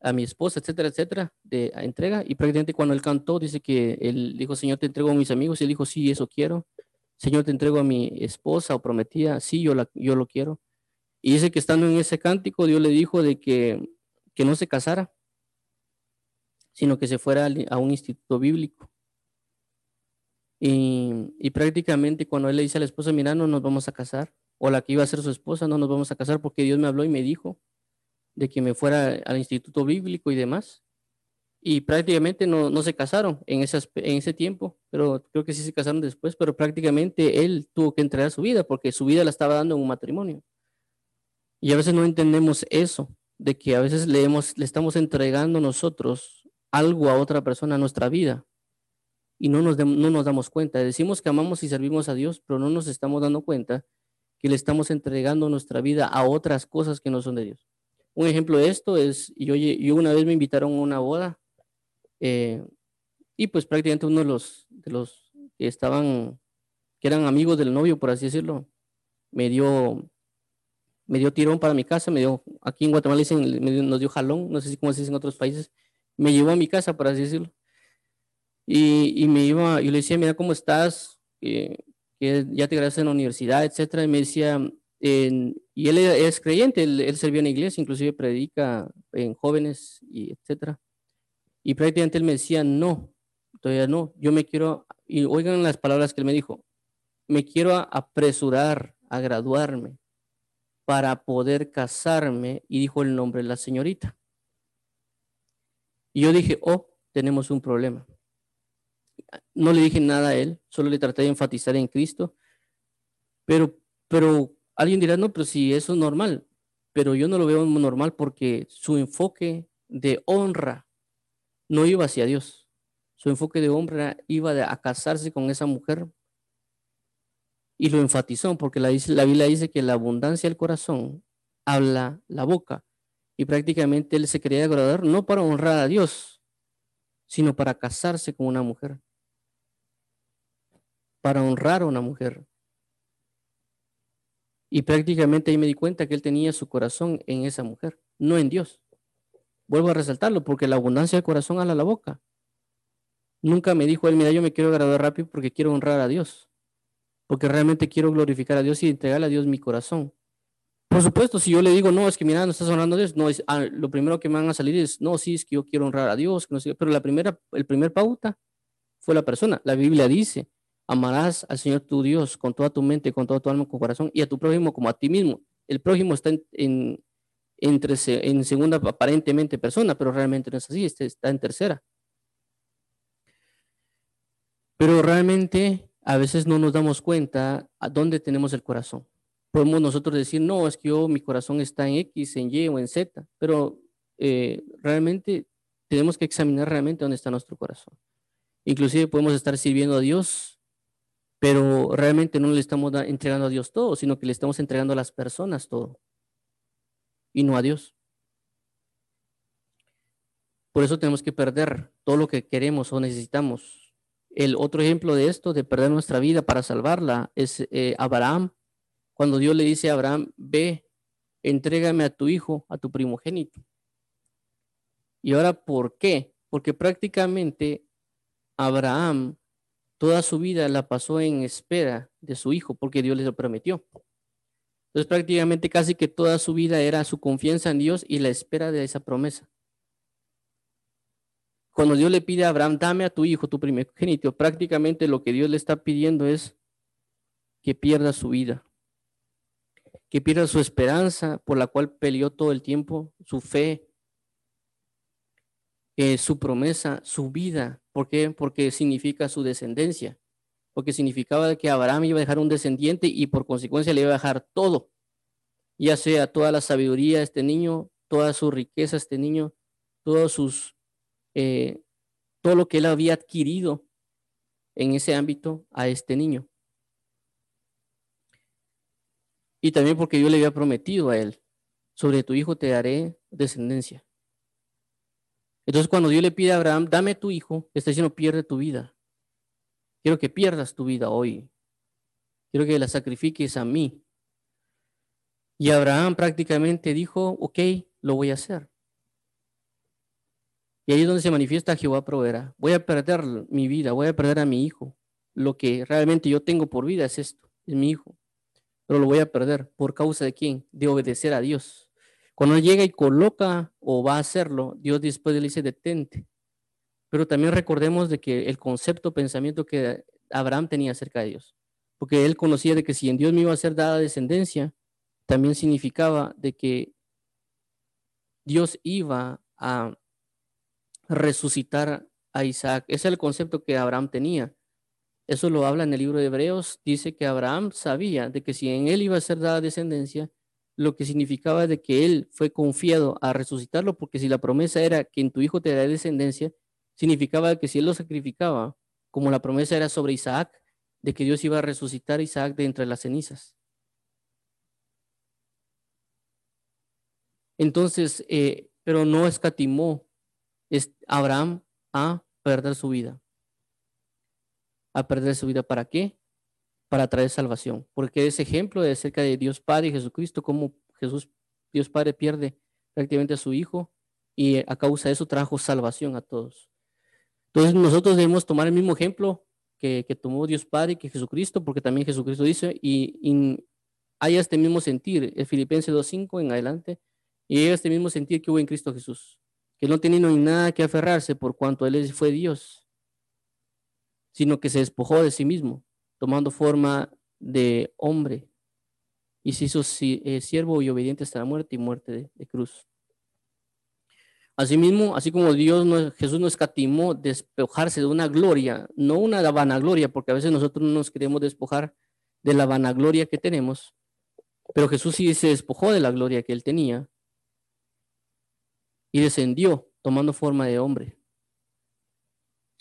a mi esposa, etcétera, etcétera, de entrega, y prácticamente cuando él cantó, dice que él dijo, Señor te entrego a mis amigos, y él dijo, sí, eso quiero, Señor te entrego a mi esposa o prometida, sí, yo, la, yo lo quiero. Y dice que estando en ese cántico, Dios le dijo de que que no se casara, sino que se fuera a un instituto bíblico. Y, prácticamente cuando él le dice a la esposa, mira, no nos vamos a casar, o la que iba a ser su esposa, no nos vamos a casar porque Dios me habló y me dijo de que me fuera al instituto bíblico y demás. Y prácticamente no, no se casaron en, en ese tiempo, pero creo que sí se casaron después, pero prácticamente él tuvo que entregar su vida porque su vida la estaba dando en un matrimonio. Y a veces no entendemos eso de que a veces le, le estamos entregando nosotros algo a otra persona a nuestra vida y no nos, no nos damos cuenta. Decimos que amamos y servimos a Dios, pero no nos estamos dando cuenta que le estamos entregando nuestra vida a otras cosas que no son de Dios. Un ejemplo de esto es, yo, yo una vez me invitaron a una boda eh, y pues prácticamente uno de los, de los que estaban, que eran amigos del novio, por así decirlo, me dio, me dio tirón para mi casa, me dio, aquí en Guatemala dicen, nos dio jalón, no sé si cómo se dice en otros países, me llevó a mi casa, por así decirlo. Y, y me iba, yo le decía, mira cómo estás, que ya te graduaste en la universidad, etcétera. Y me decía, y él es creyente, él, él servía en la iglesia, inclusive predica en jóvenes, y etcétera. Y prácticamente él me decía, no, todavía no, yo me quiero, y oigan las palabras que él me dijo, me quiero apresurar a graduarme para poder casarme, y dijo el nombre de la señorita. Y yo dije, oh, tenemos un problema. No le dije nada a él, solo le traté de enfatizar en Cristo, pero, pero alguien dirá, no, pero si eso es normal, pero yo no lo veo normal porque su enfoque de honra no iba hacia Dios. Su enfoque de honra iba a casarse con esa mujer y lo enfatizó porque la, la Biblia dice que la abundancia del corazón habla la boca y prácticamente él se quería agradar no para honrar a Dios, sino para casarse con una mujer, para honrar a una mujer. Y prácticamente ahí me di cuenta que él tenía su corazón en esa mujer, no en Dios. Vuelvo a resaltarlo porque la abundancia del corazón habla la boca. Nunca me dijo él, mira, yo me quiero graduar rápido porque quiero honrar a Dios, porque realmente quiero glorificar a Dios y entregarle a Dios mi corazón. Por supuesto, si yo le digo, no, es que mira, no estás honrando a Dios, no, es, ah, lo primero que me van a salir es, no, sí, es que yo quiero honrar a Dios, no sé, pero la primera, el primer pauta fue la persona. La Biblia dice, amarás al Señor tu Dios con toda tu mente, con todo tu alma, con corazón, y a tu prójimo como a ti mismo. El prójimo está en, entre, en segunda aparentemente persona, pero realmente no es así, este está en tercera. Pero realmente a veces no nos damos cuenta a dónde tenemos el corazón. Podemos nosotros decir, no, es que yo, mi corazón está en X, en Y o en Z, pero eh, realmente tenemos que examinar realmente dónde está nuestro corazón. Inclusive podemos estar sirviendo a Dios pero realmente no le estamos entregando a Dios todo, sino que le estamos entregando a las personas todo y no a Dios. Por eso tenemos que perder todo lo que queremos o necesitamos. El otro ejemplo de esto, de perder nuestra vida para salvarla, es eh, Abraham. Cuando Dios le dice a Abraham, ve, entrégame a tu hijo, a tu primogénito. Y ahora, ¿por qué? Porque prácticamente Abraham toda su vida la pasó en espera de su hijo, porque Dios les lo prometió. Entonces prácticamente casi que toda su vida era su confianza en Dios y la espera de esa promesa. Cuando Dios le pide a Abraham, dame a tu hijo, tu primogénito, prácticamente lo que Dios le está pidiendo es que pierda su vida, que pierda su esperanza por la cual peleó todo el tiempo, su fe, eh, su promesa, su vida, ¿Por qué? Porque significa su descendencia. Porque significaba que Abraham iba a dejar un descendiente y por consecuencia le iba a dejar todo. Ya sea toda la sabiduría de este niño, toda su riqueza este niño, todos sus, eh, todo lo que él había adquirido en ese ámbito a este niño. Y también porque yo le había prometido a él, sobre tu hijo te daré descendencia. Entonces cuando Dios le pide a Abraham, dame tu hijo, está diciendo, pierde tu vida. Quiero que pierdas tu vida hoy. Quiero que la sacrifiques a mí. Y Abraham prácticamente dijo, ok, lo voy a hacer. Y ahí es donde se manifiesta Jehová proveerá. Voy a perder mi vida, voy a perder a mi hijo. Lo que realmente yo tengo por vida es esto, es mi hijo. Pero lo voy a perder por causa de quién? De obedecer a Dios. Cuando llega y coloca o va a hacerlo, Dios después le dice detente. Pero también recordemos de que el concepto, pensamiento que Abraham tenía acerca de Dios, porque él conocía de que si en Dios me iba a ser dada descendencia, también significaba de que Dios iba a resucitar a Isaac. Ese es el concepto que Abraham tenía. Eso lo habla en el libro de Hebreos. Dice que Abraham sabía de que si en él iba a ser dada descendencia, lo que significaba de que él fue confiado a resucitarlo, porque si la promesa era que en tu hijo te dará descendencia, significaba que si él lo sacrificaba, como la promesa era sobre Isaac, de que Dios iba a resucitar a Isaac de entre las cenizas. Entonces, eh, pero no escatimó Abraham a perder su vida. A perder su vida, ¿para qué? Para traer salvación. Porque es ejemplo de acerca de Dios Padre y Jesucristo, como Jesús, Dios Padre pierde prácticamente a su Hijo y a causa de eso trajo salvación a todos. Entonces nosotros debemos tomar el mismo ejemplo que, tomó Dios Padre y que Jesucristo, porque también Jesucristo dice, y, y este mismo sentir, el Filipenses 2.5 en adelante, y hay este mismo sentir que hubo en Cristo Jesús, que no tenía nada que aferrarse por cuanto Él fue Dios, sino que se despojó de sí mismo, tomando forma de hombre, y se hizo eh, siervo y obediente hasta la muerte y muerte de, cruz. Asimismo, así como Dios, no, Jesús no escatimó despojarse de una gloria, no una vanagloria, porque a veces nosotros no nos queremos despojar de la vanagloria que tenemos, pero Jesús sí se despojó de la gloria que él tenía y descendió tomando forma de hombre.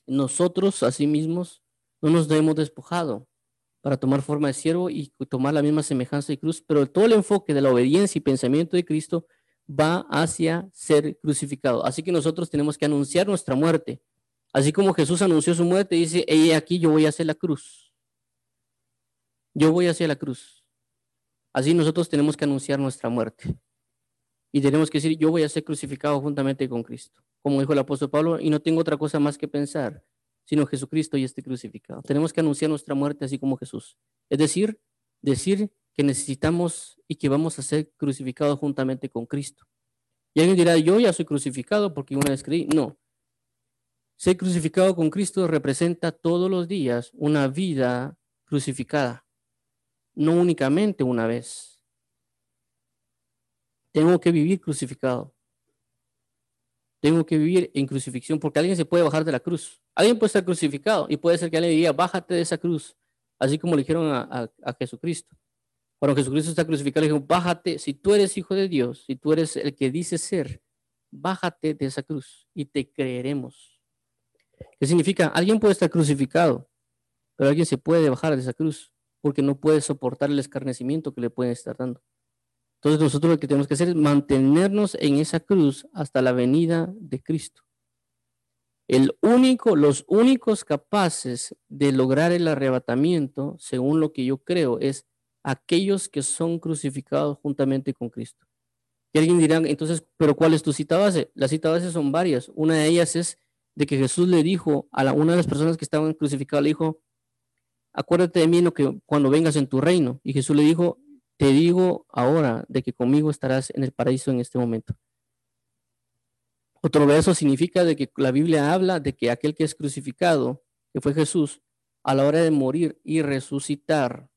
Nosotros, mismos no nos hemos despojado para tomar forma de siervo y tomar la misma semejanza de cruz, pero todo el enfoque de la obediencia y pensamiento de Cristo va hacia ser crucificado. Así que nosotros tenemos que anunciar nuestra muerte. Así como Jesús anunció su muerte, dice, hey, aquí yo voy a hacer la cruz. Yo voy hacia la cruz. Así nosotros tenemos que anunciar nuestra muerte. Y tenemos que decir, yo voy a ser crucificado juntamente con Cristo. Como dijo el apóstol Pablo, y no tengo otra cosa más que pensar, sino Jesucristo y este crucificado. Tenemos que anunciar nuestra muerte así como Jesús. Es decir, decir que necesitamos y que vamos a ser crucificados juntamente con Cristo. Y alguien dirá, yo ya soy crucificado porque una vez creí. No. Ser crucificado con Cristo representa todos los días una vida crucificada, no únicamente una vez. Tengo que vivir crucificado. Tengo que vivir en crucifixión porque alguien se puede bajar de la cruz. Alguien puede estar crucificado y puede ser que alguien diga, bájate de esa cruz, así como le dijeron a, a Jesucristo. Cuando Jesucristo está crucificado, le dijo, bájate, si tú eres hijo de Dios, si tú eres el que dice ser, bájate de esa cruz y te creeremos. ¿Qué significa? Alguien puede estar crucificado, pero alguien se puede bajar de esa cruz porque no puede soportar el escarnecimiento que le pueden estar dando. Entonces nosotros lo que tenemos que hacer es mantenernos en esa cruz hasta la venida de Cristo. El único, los únicos capaces de lograr el arrebatamiento, según lo que yo creo, es aquellos que son crucificados juntamente con Cristo. Y alguien dirá, entonces, ¿pero cuál es tu cita base? Las citas base son varias. Una de ellas es de que Jesús le dijo a la, una de las personas que estaban crucificadas, le dijo, acuérdate de mí lo que, cuando vengas en tu reino. Y Jesús le dijo, te digo ahora de que conmigo estarás en el paraíso en este momento. Otro verso significa de que la Biblia habla de que aquel que es crucificado, que fue Jesús, a la hora de morir y resucitar,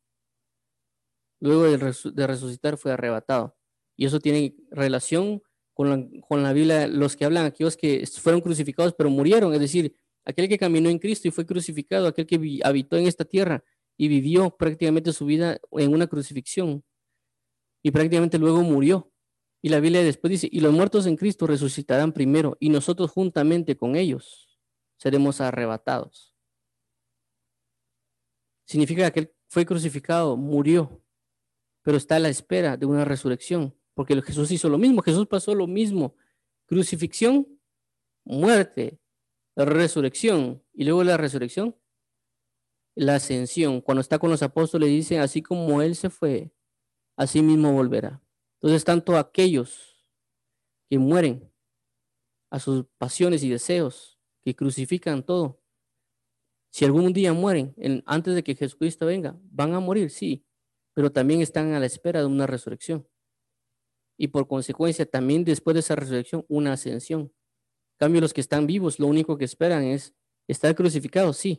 luego de, resucitar fue arrebatado. Y eso tiene relación con la, con la Biblia, los que hablan, aquellos que fueron crucificados pero murieron, es decir, aquel que caminó en Cristo y fue crucificado, aquel que habitó en esta tierra y vivió prácticamente su vida en una crucifixión y prácticamente luego murió. Y la Biblia después dice, y los muertos en Cristo resucitarán primero y nosotros juntamente con ellos seremos arrebatados. Significa que él fue crucificado, murió, pero está a la espera de una resurrección, porque Jesús hizo lo mismo, Jesús pasó lo mismo, crucifixión, muerte, resurrección, y luego la resurrección, la ascensión. Cuando está con los apóstoles dice, así como Él se fue, así mismo volverá. Entonces, tanto aquellos que mueren a sus pasiones y deseos, que crucifican todo, si algún día mueren antes de que Jesucristo venga, van a morir, sí, pero también están a la espera de una resurrección. Y por consecuencia, también después de esa resurrección, una ascensión. En cambio, los que están vivos, lo único que esperan es estar crucificados, sí,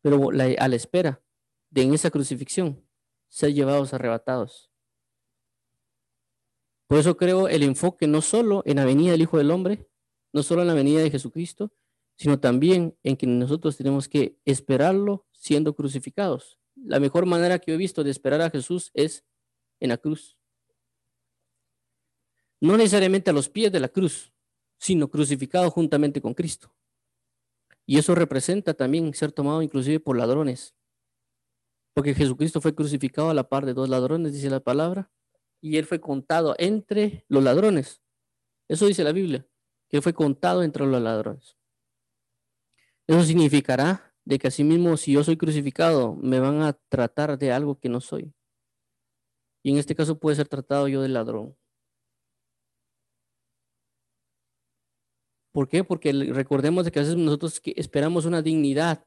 pero a la espera de en esa crucifixión ser llevados arrebatados. Por eso creo el enfoque no solo en la venida del Hijo del Hombre, no solo en la venida de Jesucristo, sino también en que nosotros tenemos que esperarlo siendo crucificados la mejor manera que he visto de esperar a Jesús es en la cruz. no necesariamente a los pies de la cruz, sino crucificado juntamente con Cristo. Y eso representa también ser tomado inclusive por ladrones. Porque Jesucristo fue crucificado a la par de dos ladrones, dice la palabra, y él fue contado entre los ladrones. Eso dice la Biblia, que fue contado entre los ladrones. Eso significará de que asimismo si yo soy crucificado, me van a tratar de algo que no soy. Y en este caso puede ser tratado yo de ladrón. ¿Por qué? Porque recordemos de que a veces nosotros esperamos una dignidad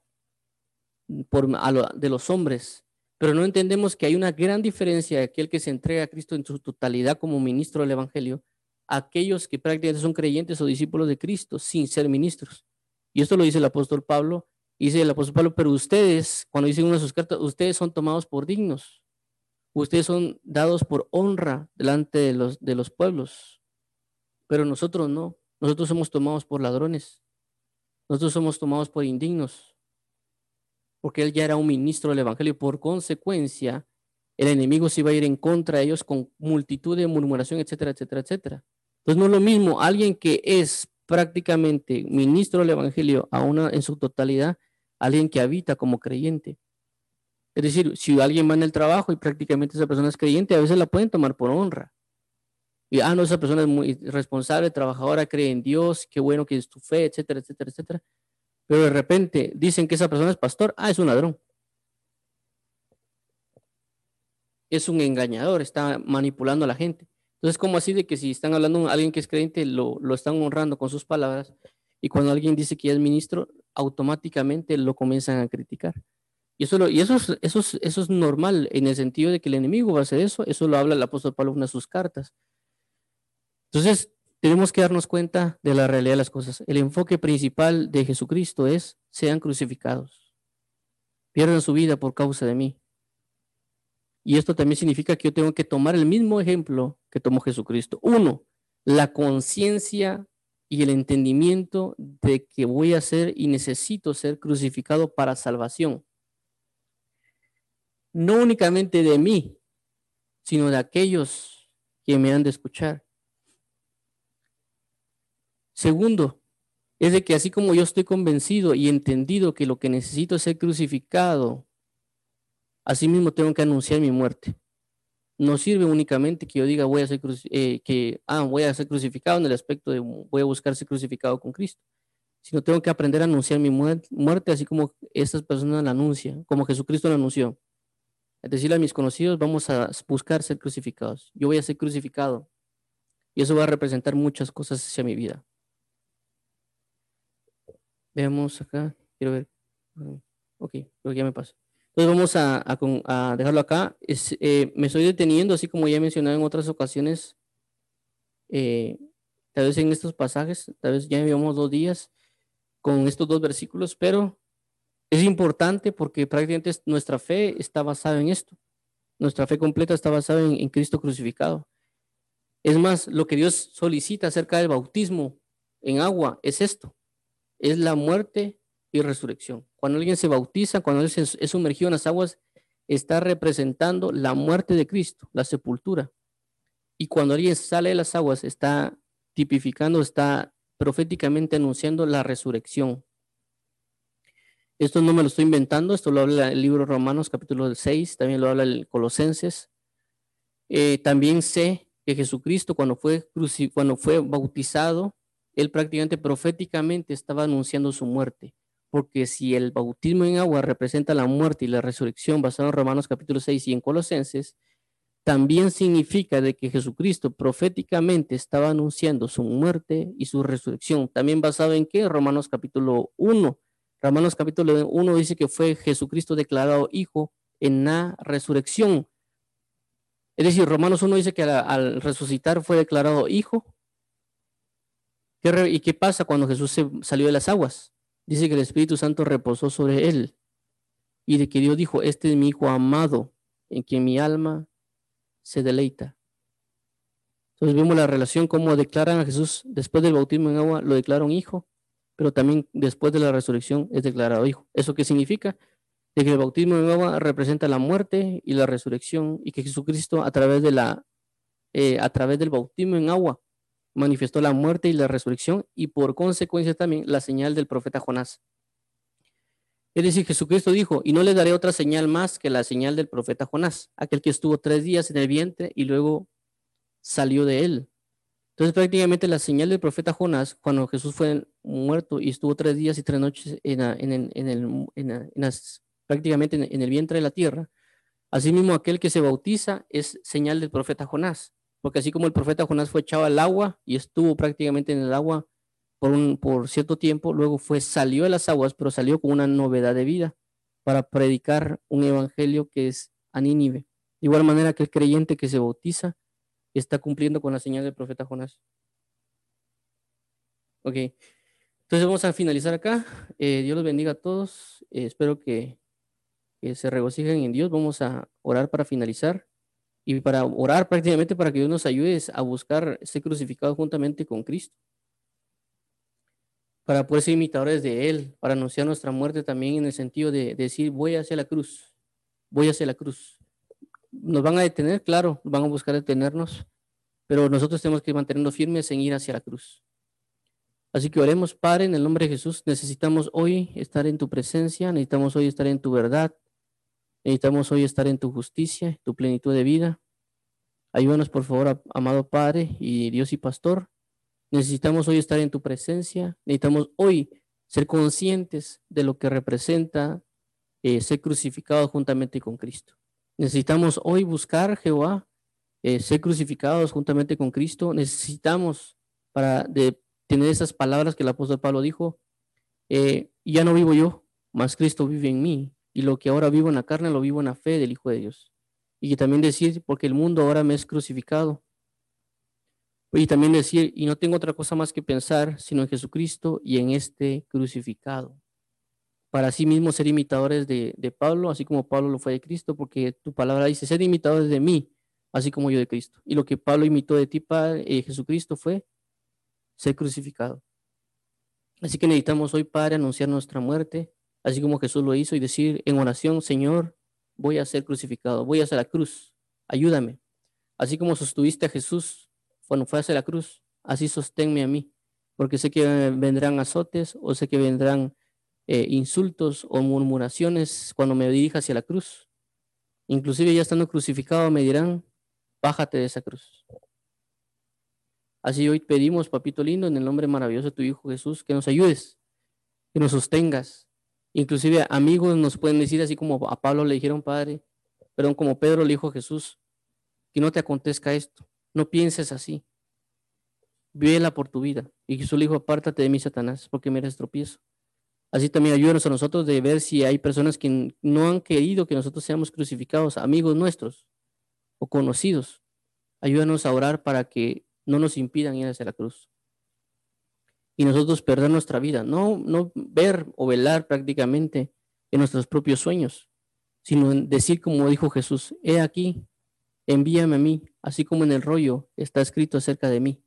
de los hombres, pero no entendemos que hay una gran diferencia de aquel que se entrega a Cristo en su totalidad como ministro del Evangelio, a aquellos que prácticamente son creyentes o discípulos de Cristo sin ser ministros. Y esto lo dice el apóstol Pablo. Dice el apóstol Pablo, pero ustedes, cuando dicen una de sus cartas, ustedes son tomados por dignos. Ustedes son dados por honra delante de los, de los pueblos, pero nosotros no. Nosotros somos tomados por ladrones. Nosotros somos tomados por indignos. Porque él ya era un ministro del Evangelio. Por consecuencia, el enemigo se iba a ir en contra de ellos con multitud de murmuración, etcétera, etcétera, etcétera. Entonces no es lo mismo alguien que es prácticamente ministro del Evangelio a en su totalidad, alguien que habita como creyente. Es decir, si alguien va en el trabajo y prácticamente esa persona es creyente, a veces la pueden tomar por honra. Y, ah, no, esa persona es muy responsable, trabajadora, cree en Dios, qué bueno que es tu fe, etcétera, etcétera, etcétera. Pero de repente dicen que esa persona es pastor, ah, es un ladrón. Es un engañador, está manipulando a la gente. Entonces, como así de que si están hablando de alguien que es creyente, lo, lo están honrando con sus palabras, y cuando alguien dice que es ministro, automáticamente lo comienzan a criticar. Y eso, y eso, es, eso, eso es normal en el sentido de que el enemigo va a hacer eso. Eso lo habla el apóstol Pablo en una de sus cartas. Entonces, tenemos que darnos cuenta de la realidad de las cosas. El enfoque principal de Jesucristo es, sean crucificados, pierdan su vida por causa de mí. Y esto también significa que yo tengo que tomar el mismo ejemplo que tomó Jesucristo. Uno, la conciencia y el entendimiento de que voy a ser y necesito ser crucificado para salvación. No únicamente de mí, sino de aquellos que me han de escuchar. Segundo, es de que así como yo estoy convencido y entendido que lo que necesito es ser crucificado, así mismo tengo que anunciar mi muerte. No sirve únicamente que yo diga voy a ser eh, que ah, voy a ser crucificado en el aspecto de voy a buscar ser crucificado con Cristo, sino tengo que aprender a anunciar mi muerte así como estas personas la anuncian, como Jesucristo la anunció. Es decir, a mis conocidos vamos a buscar ser crucificados. Yo voy a ser crucificado y eso va a representar muchas cosas hacia mi vida. Veamos acá, quiero ver. Ok, creo que ya me pasó. Entonces vamos a, dejarlo acá. Eh, me estoy deteniendo, así como ya he mencionado en otras ocasiones, eh, tal vez en estos pasajes, tal vez ya llevamos dos días con estos dos versículos, pero es importante porque prácticamente nuestra fe está basada en esto. Nuestra fe completa está basada en Cristo crucificado. Es más, lo que Dios solicita acerca del bautismo en agua es esto, es la muerte y resurrección. Cuando alguien se bautiza, cuando él es sumergido en las aguas, está representando la muerte de Cristo, la sepultura. Y cuando alguien sale de las aguas, está tipificando, está proféticamente anunciando la resurrección. Esto no me lo estoy inventando, esto lo habla el libro Romanos capítulo 6, también lo habla el Colosenses. Eh, también sé que Jesucristo cuando fue, cuando fue bautizado, él prácticamente proféticamente estaba anunciando su muerte. Porque si el bautismo en agua representa la muerte y la resurrección basado en Romanos capítulo 6 y en Colosenses, también significa de que Jesucristo proféticamente estaba anunciando su muerte y su resurrección. También basado en qué? Romanos capítulo 1. Romanos capítulo 1 dice que fue Jesucristo declarado hijo en la resurrección. Es decir, Romanos 1 dice que al resucitar fue declarado hijo ¿Y qué pasa cuando Jesús se salió de las aguas? Dice que el Espíritu Santo reposó sobre él y de que Dios dijo, este es mi Hijo amado, en quien mi alma se deleita. Entonces vemos la relación como declaran a Jesús después del bautismo en agua, lo declaran hijo, pero también después de la resurrección es declarado hijo. ¿Eso qué significa? De que el bautismo en agua representa la muerte y la resurrección y que Jesucristo a través de la eh, a través del bautismo en agua, manifestó la muerte y la resurrección y por consecuencia también la señal del profeta Jonás. Es decir, Jesucristo dijo, y no les daré otra señal más que la señal del profeta Jonás, aquel que estuvo tres días en el vientre y luego salió de él. Entonces prácticamente la señal del profeta Jonás, cuando Jesús fue muerto y estuvo tres días y tres noches en, el, prácticamente en el vientre de la tierra, asimismo aquel que se bautiza es señal del profeta Jonás, porque así como el profeta Jonás fue echado al agua y estuvo prácticamente en el agua por, un, por cierto tiempo, luego fue, salió de las aguas, pero salió con una novedad de vida para predicar un evangelio que es a Nínive. De igual manera que el creyente que se bautiza está cumpliendo con la señal del profeta Jonás. Ok, entonces vamos a finalizar acá. Eh, Dios los bendiga a todos. Eh, espero que, que se regocijen en Dios. Vamos a orar para finalizar y para orar prácticamente para que Dios nos ayude a buscar ser crucificado juntamente con Cristo para poder ser imitadores de Él, para anunciar nuestra muerte también en el sentido de, decir, voy hacia la cruz, voy hacia la cruz. Nos van a detener, claro, van a buscar detenernos, pero nosotros tenemos que mantenernos firmes en ir hacia la cruz. Así que oremos, Padre, en el nombre de Jesús. Necesitamos hoy estar en tu presencia, necesitamos hoy estar en tu verdad, necesitamos hoy estar en tu justicia, tu plenitud de vida. Ayúdanos, por favor, amado Padre y Dios y Pastor, Necesitamos hoy estar en tu presencia, necesitamos hoy ser conscientes de lo que representa eh, ser crucificado juntamente con Cristo. Necesitamos hoy buscar, Jehová, eh, ser crucificados juntamente con Cristo. Necesitamos para tener esas palabras que el apóstol Pablo dijo, eh, ya no vivo yo, mas Cristo vive en mí. Y lo que ahora vivo en la carne, lo vivo en la fe del Hijo de Dios. Y también decir, porque el mundo ahora me es crucificado, y también decir, y no tengo otra cosa más que pensar, sino en Jesucristo y en este crucificado. Para sí mismo ser imitadores de, Pablo, así como Pablo lo fue de Cristo, porque tu palabra dice, ser imitadores de mí, así como yo de Cristo. Y lo que Pablo imitó de ti, Padre, eh, Jesucristo, fue ser crucificado. Así que necesitamos hoy, Padre, anunciar nuestra muerte, así como Jesús lo hizo, y decir en oración, Señor, voy a ser crucificado, voy a hacer la cruz, ayúdame. Así como sostuviste a Jesús cuando fue hacia la cruz, así sosténme a mí, porque sé que vendrán azotes o sé que vendrán eh, insultos o murmuraciones cuando me dirija hacia la cruz. Inclusive ya estando crucificado me dirán, bájate de esa cruz. Así hoy pedimos, papito lindo, en el nombre maravilloso de tu Hijo Jesús, que nos ayudes, que nos sostengas. Inclusive amigos nos pueden decir, así como a Pablo le dijeron, Padre, perdón, como Pedro le dijo a Jesús, que no te acontezca esto. No pienses así. Vela por tu vida. Y Jesús le dijo, apártate de mí, Satanás, porque me eres tropiezo. Así también ayúdanos a nosotros de ver si hay personas que no han querido que nosotros seamos crucificados, amigos nuestros o conocidos. Ayúdanos a orar para que no nos impidan ir hacia la cruz. Y nosotros perder nuestra vida, no, no ver o velar prácticamente en nuestros propios sueños, sino decir como dijo Jesús, he aquí, envíame a mí, así como en el rollo está escrito acerca de mí.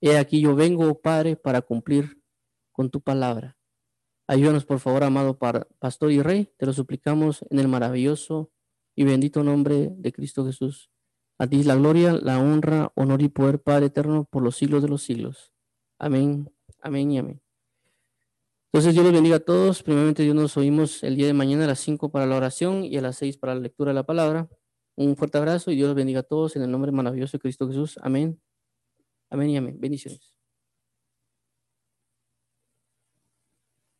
He aquí yo vengo, oh Padre, para cumplir con tu palabra. Ayúdanos, por favor, amado Pastor y Rey, te lo suplicamos en el maravilloso y bendito nombre de Cristo Jesús. A ti la gloria, la honra, honor y poder, Padre eterno, por los siglos de los siglos. Amén, amén y amén. Entonces, Dios los bendiga a todos. Primeramente, Dios nos oímos el día de mañana a las 5 para la oración y a las 6 para la lectura de la palabra. Un fuerte abrazo y Dios los bendiga a todos en el nombre maravilloso de Cristo Jesús. Amén. Amén y amén. Bendiciones.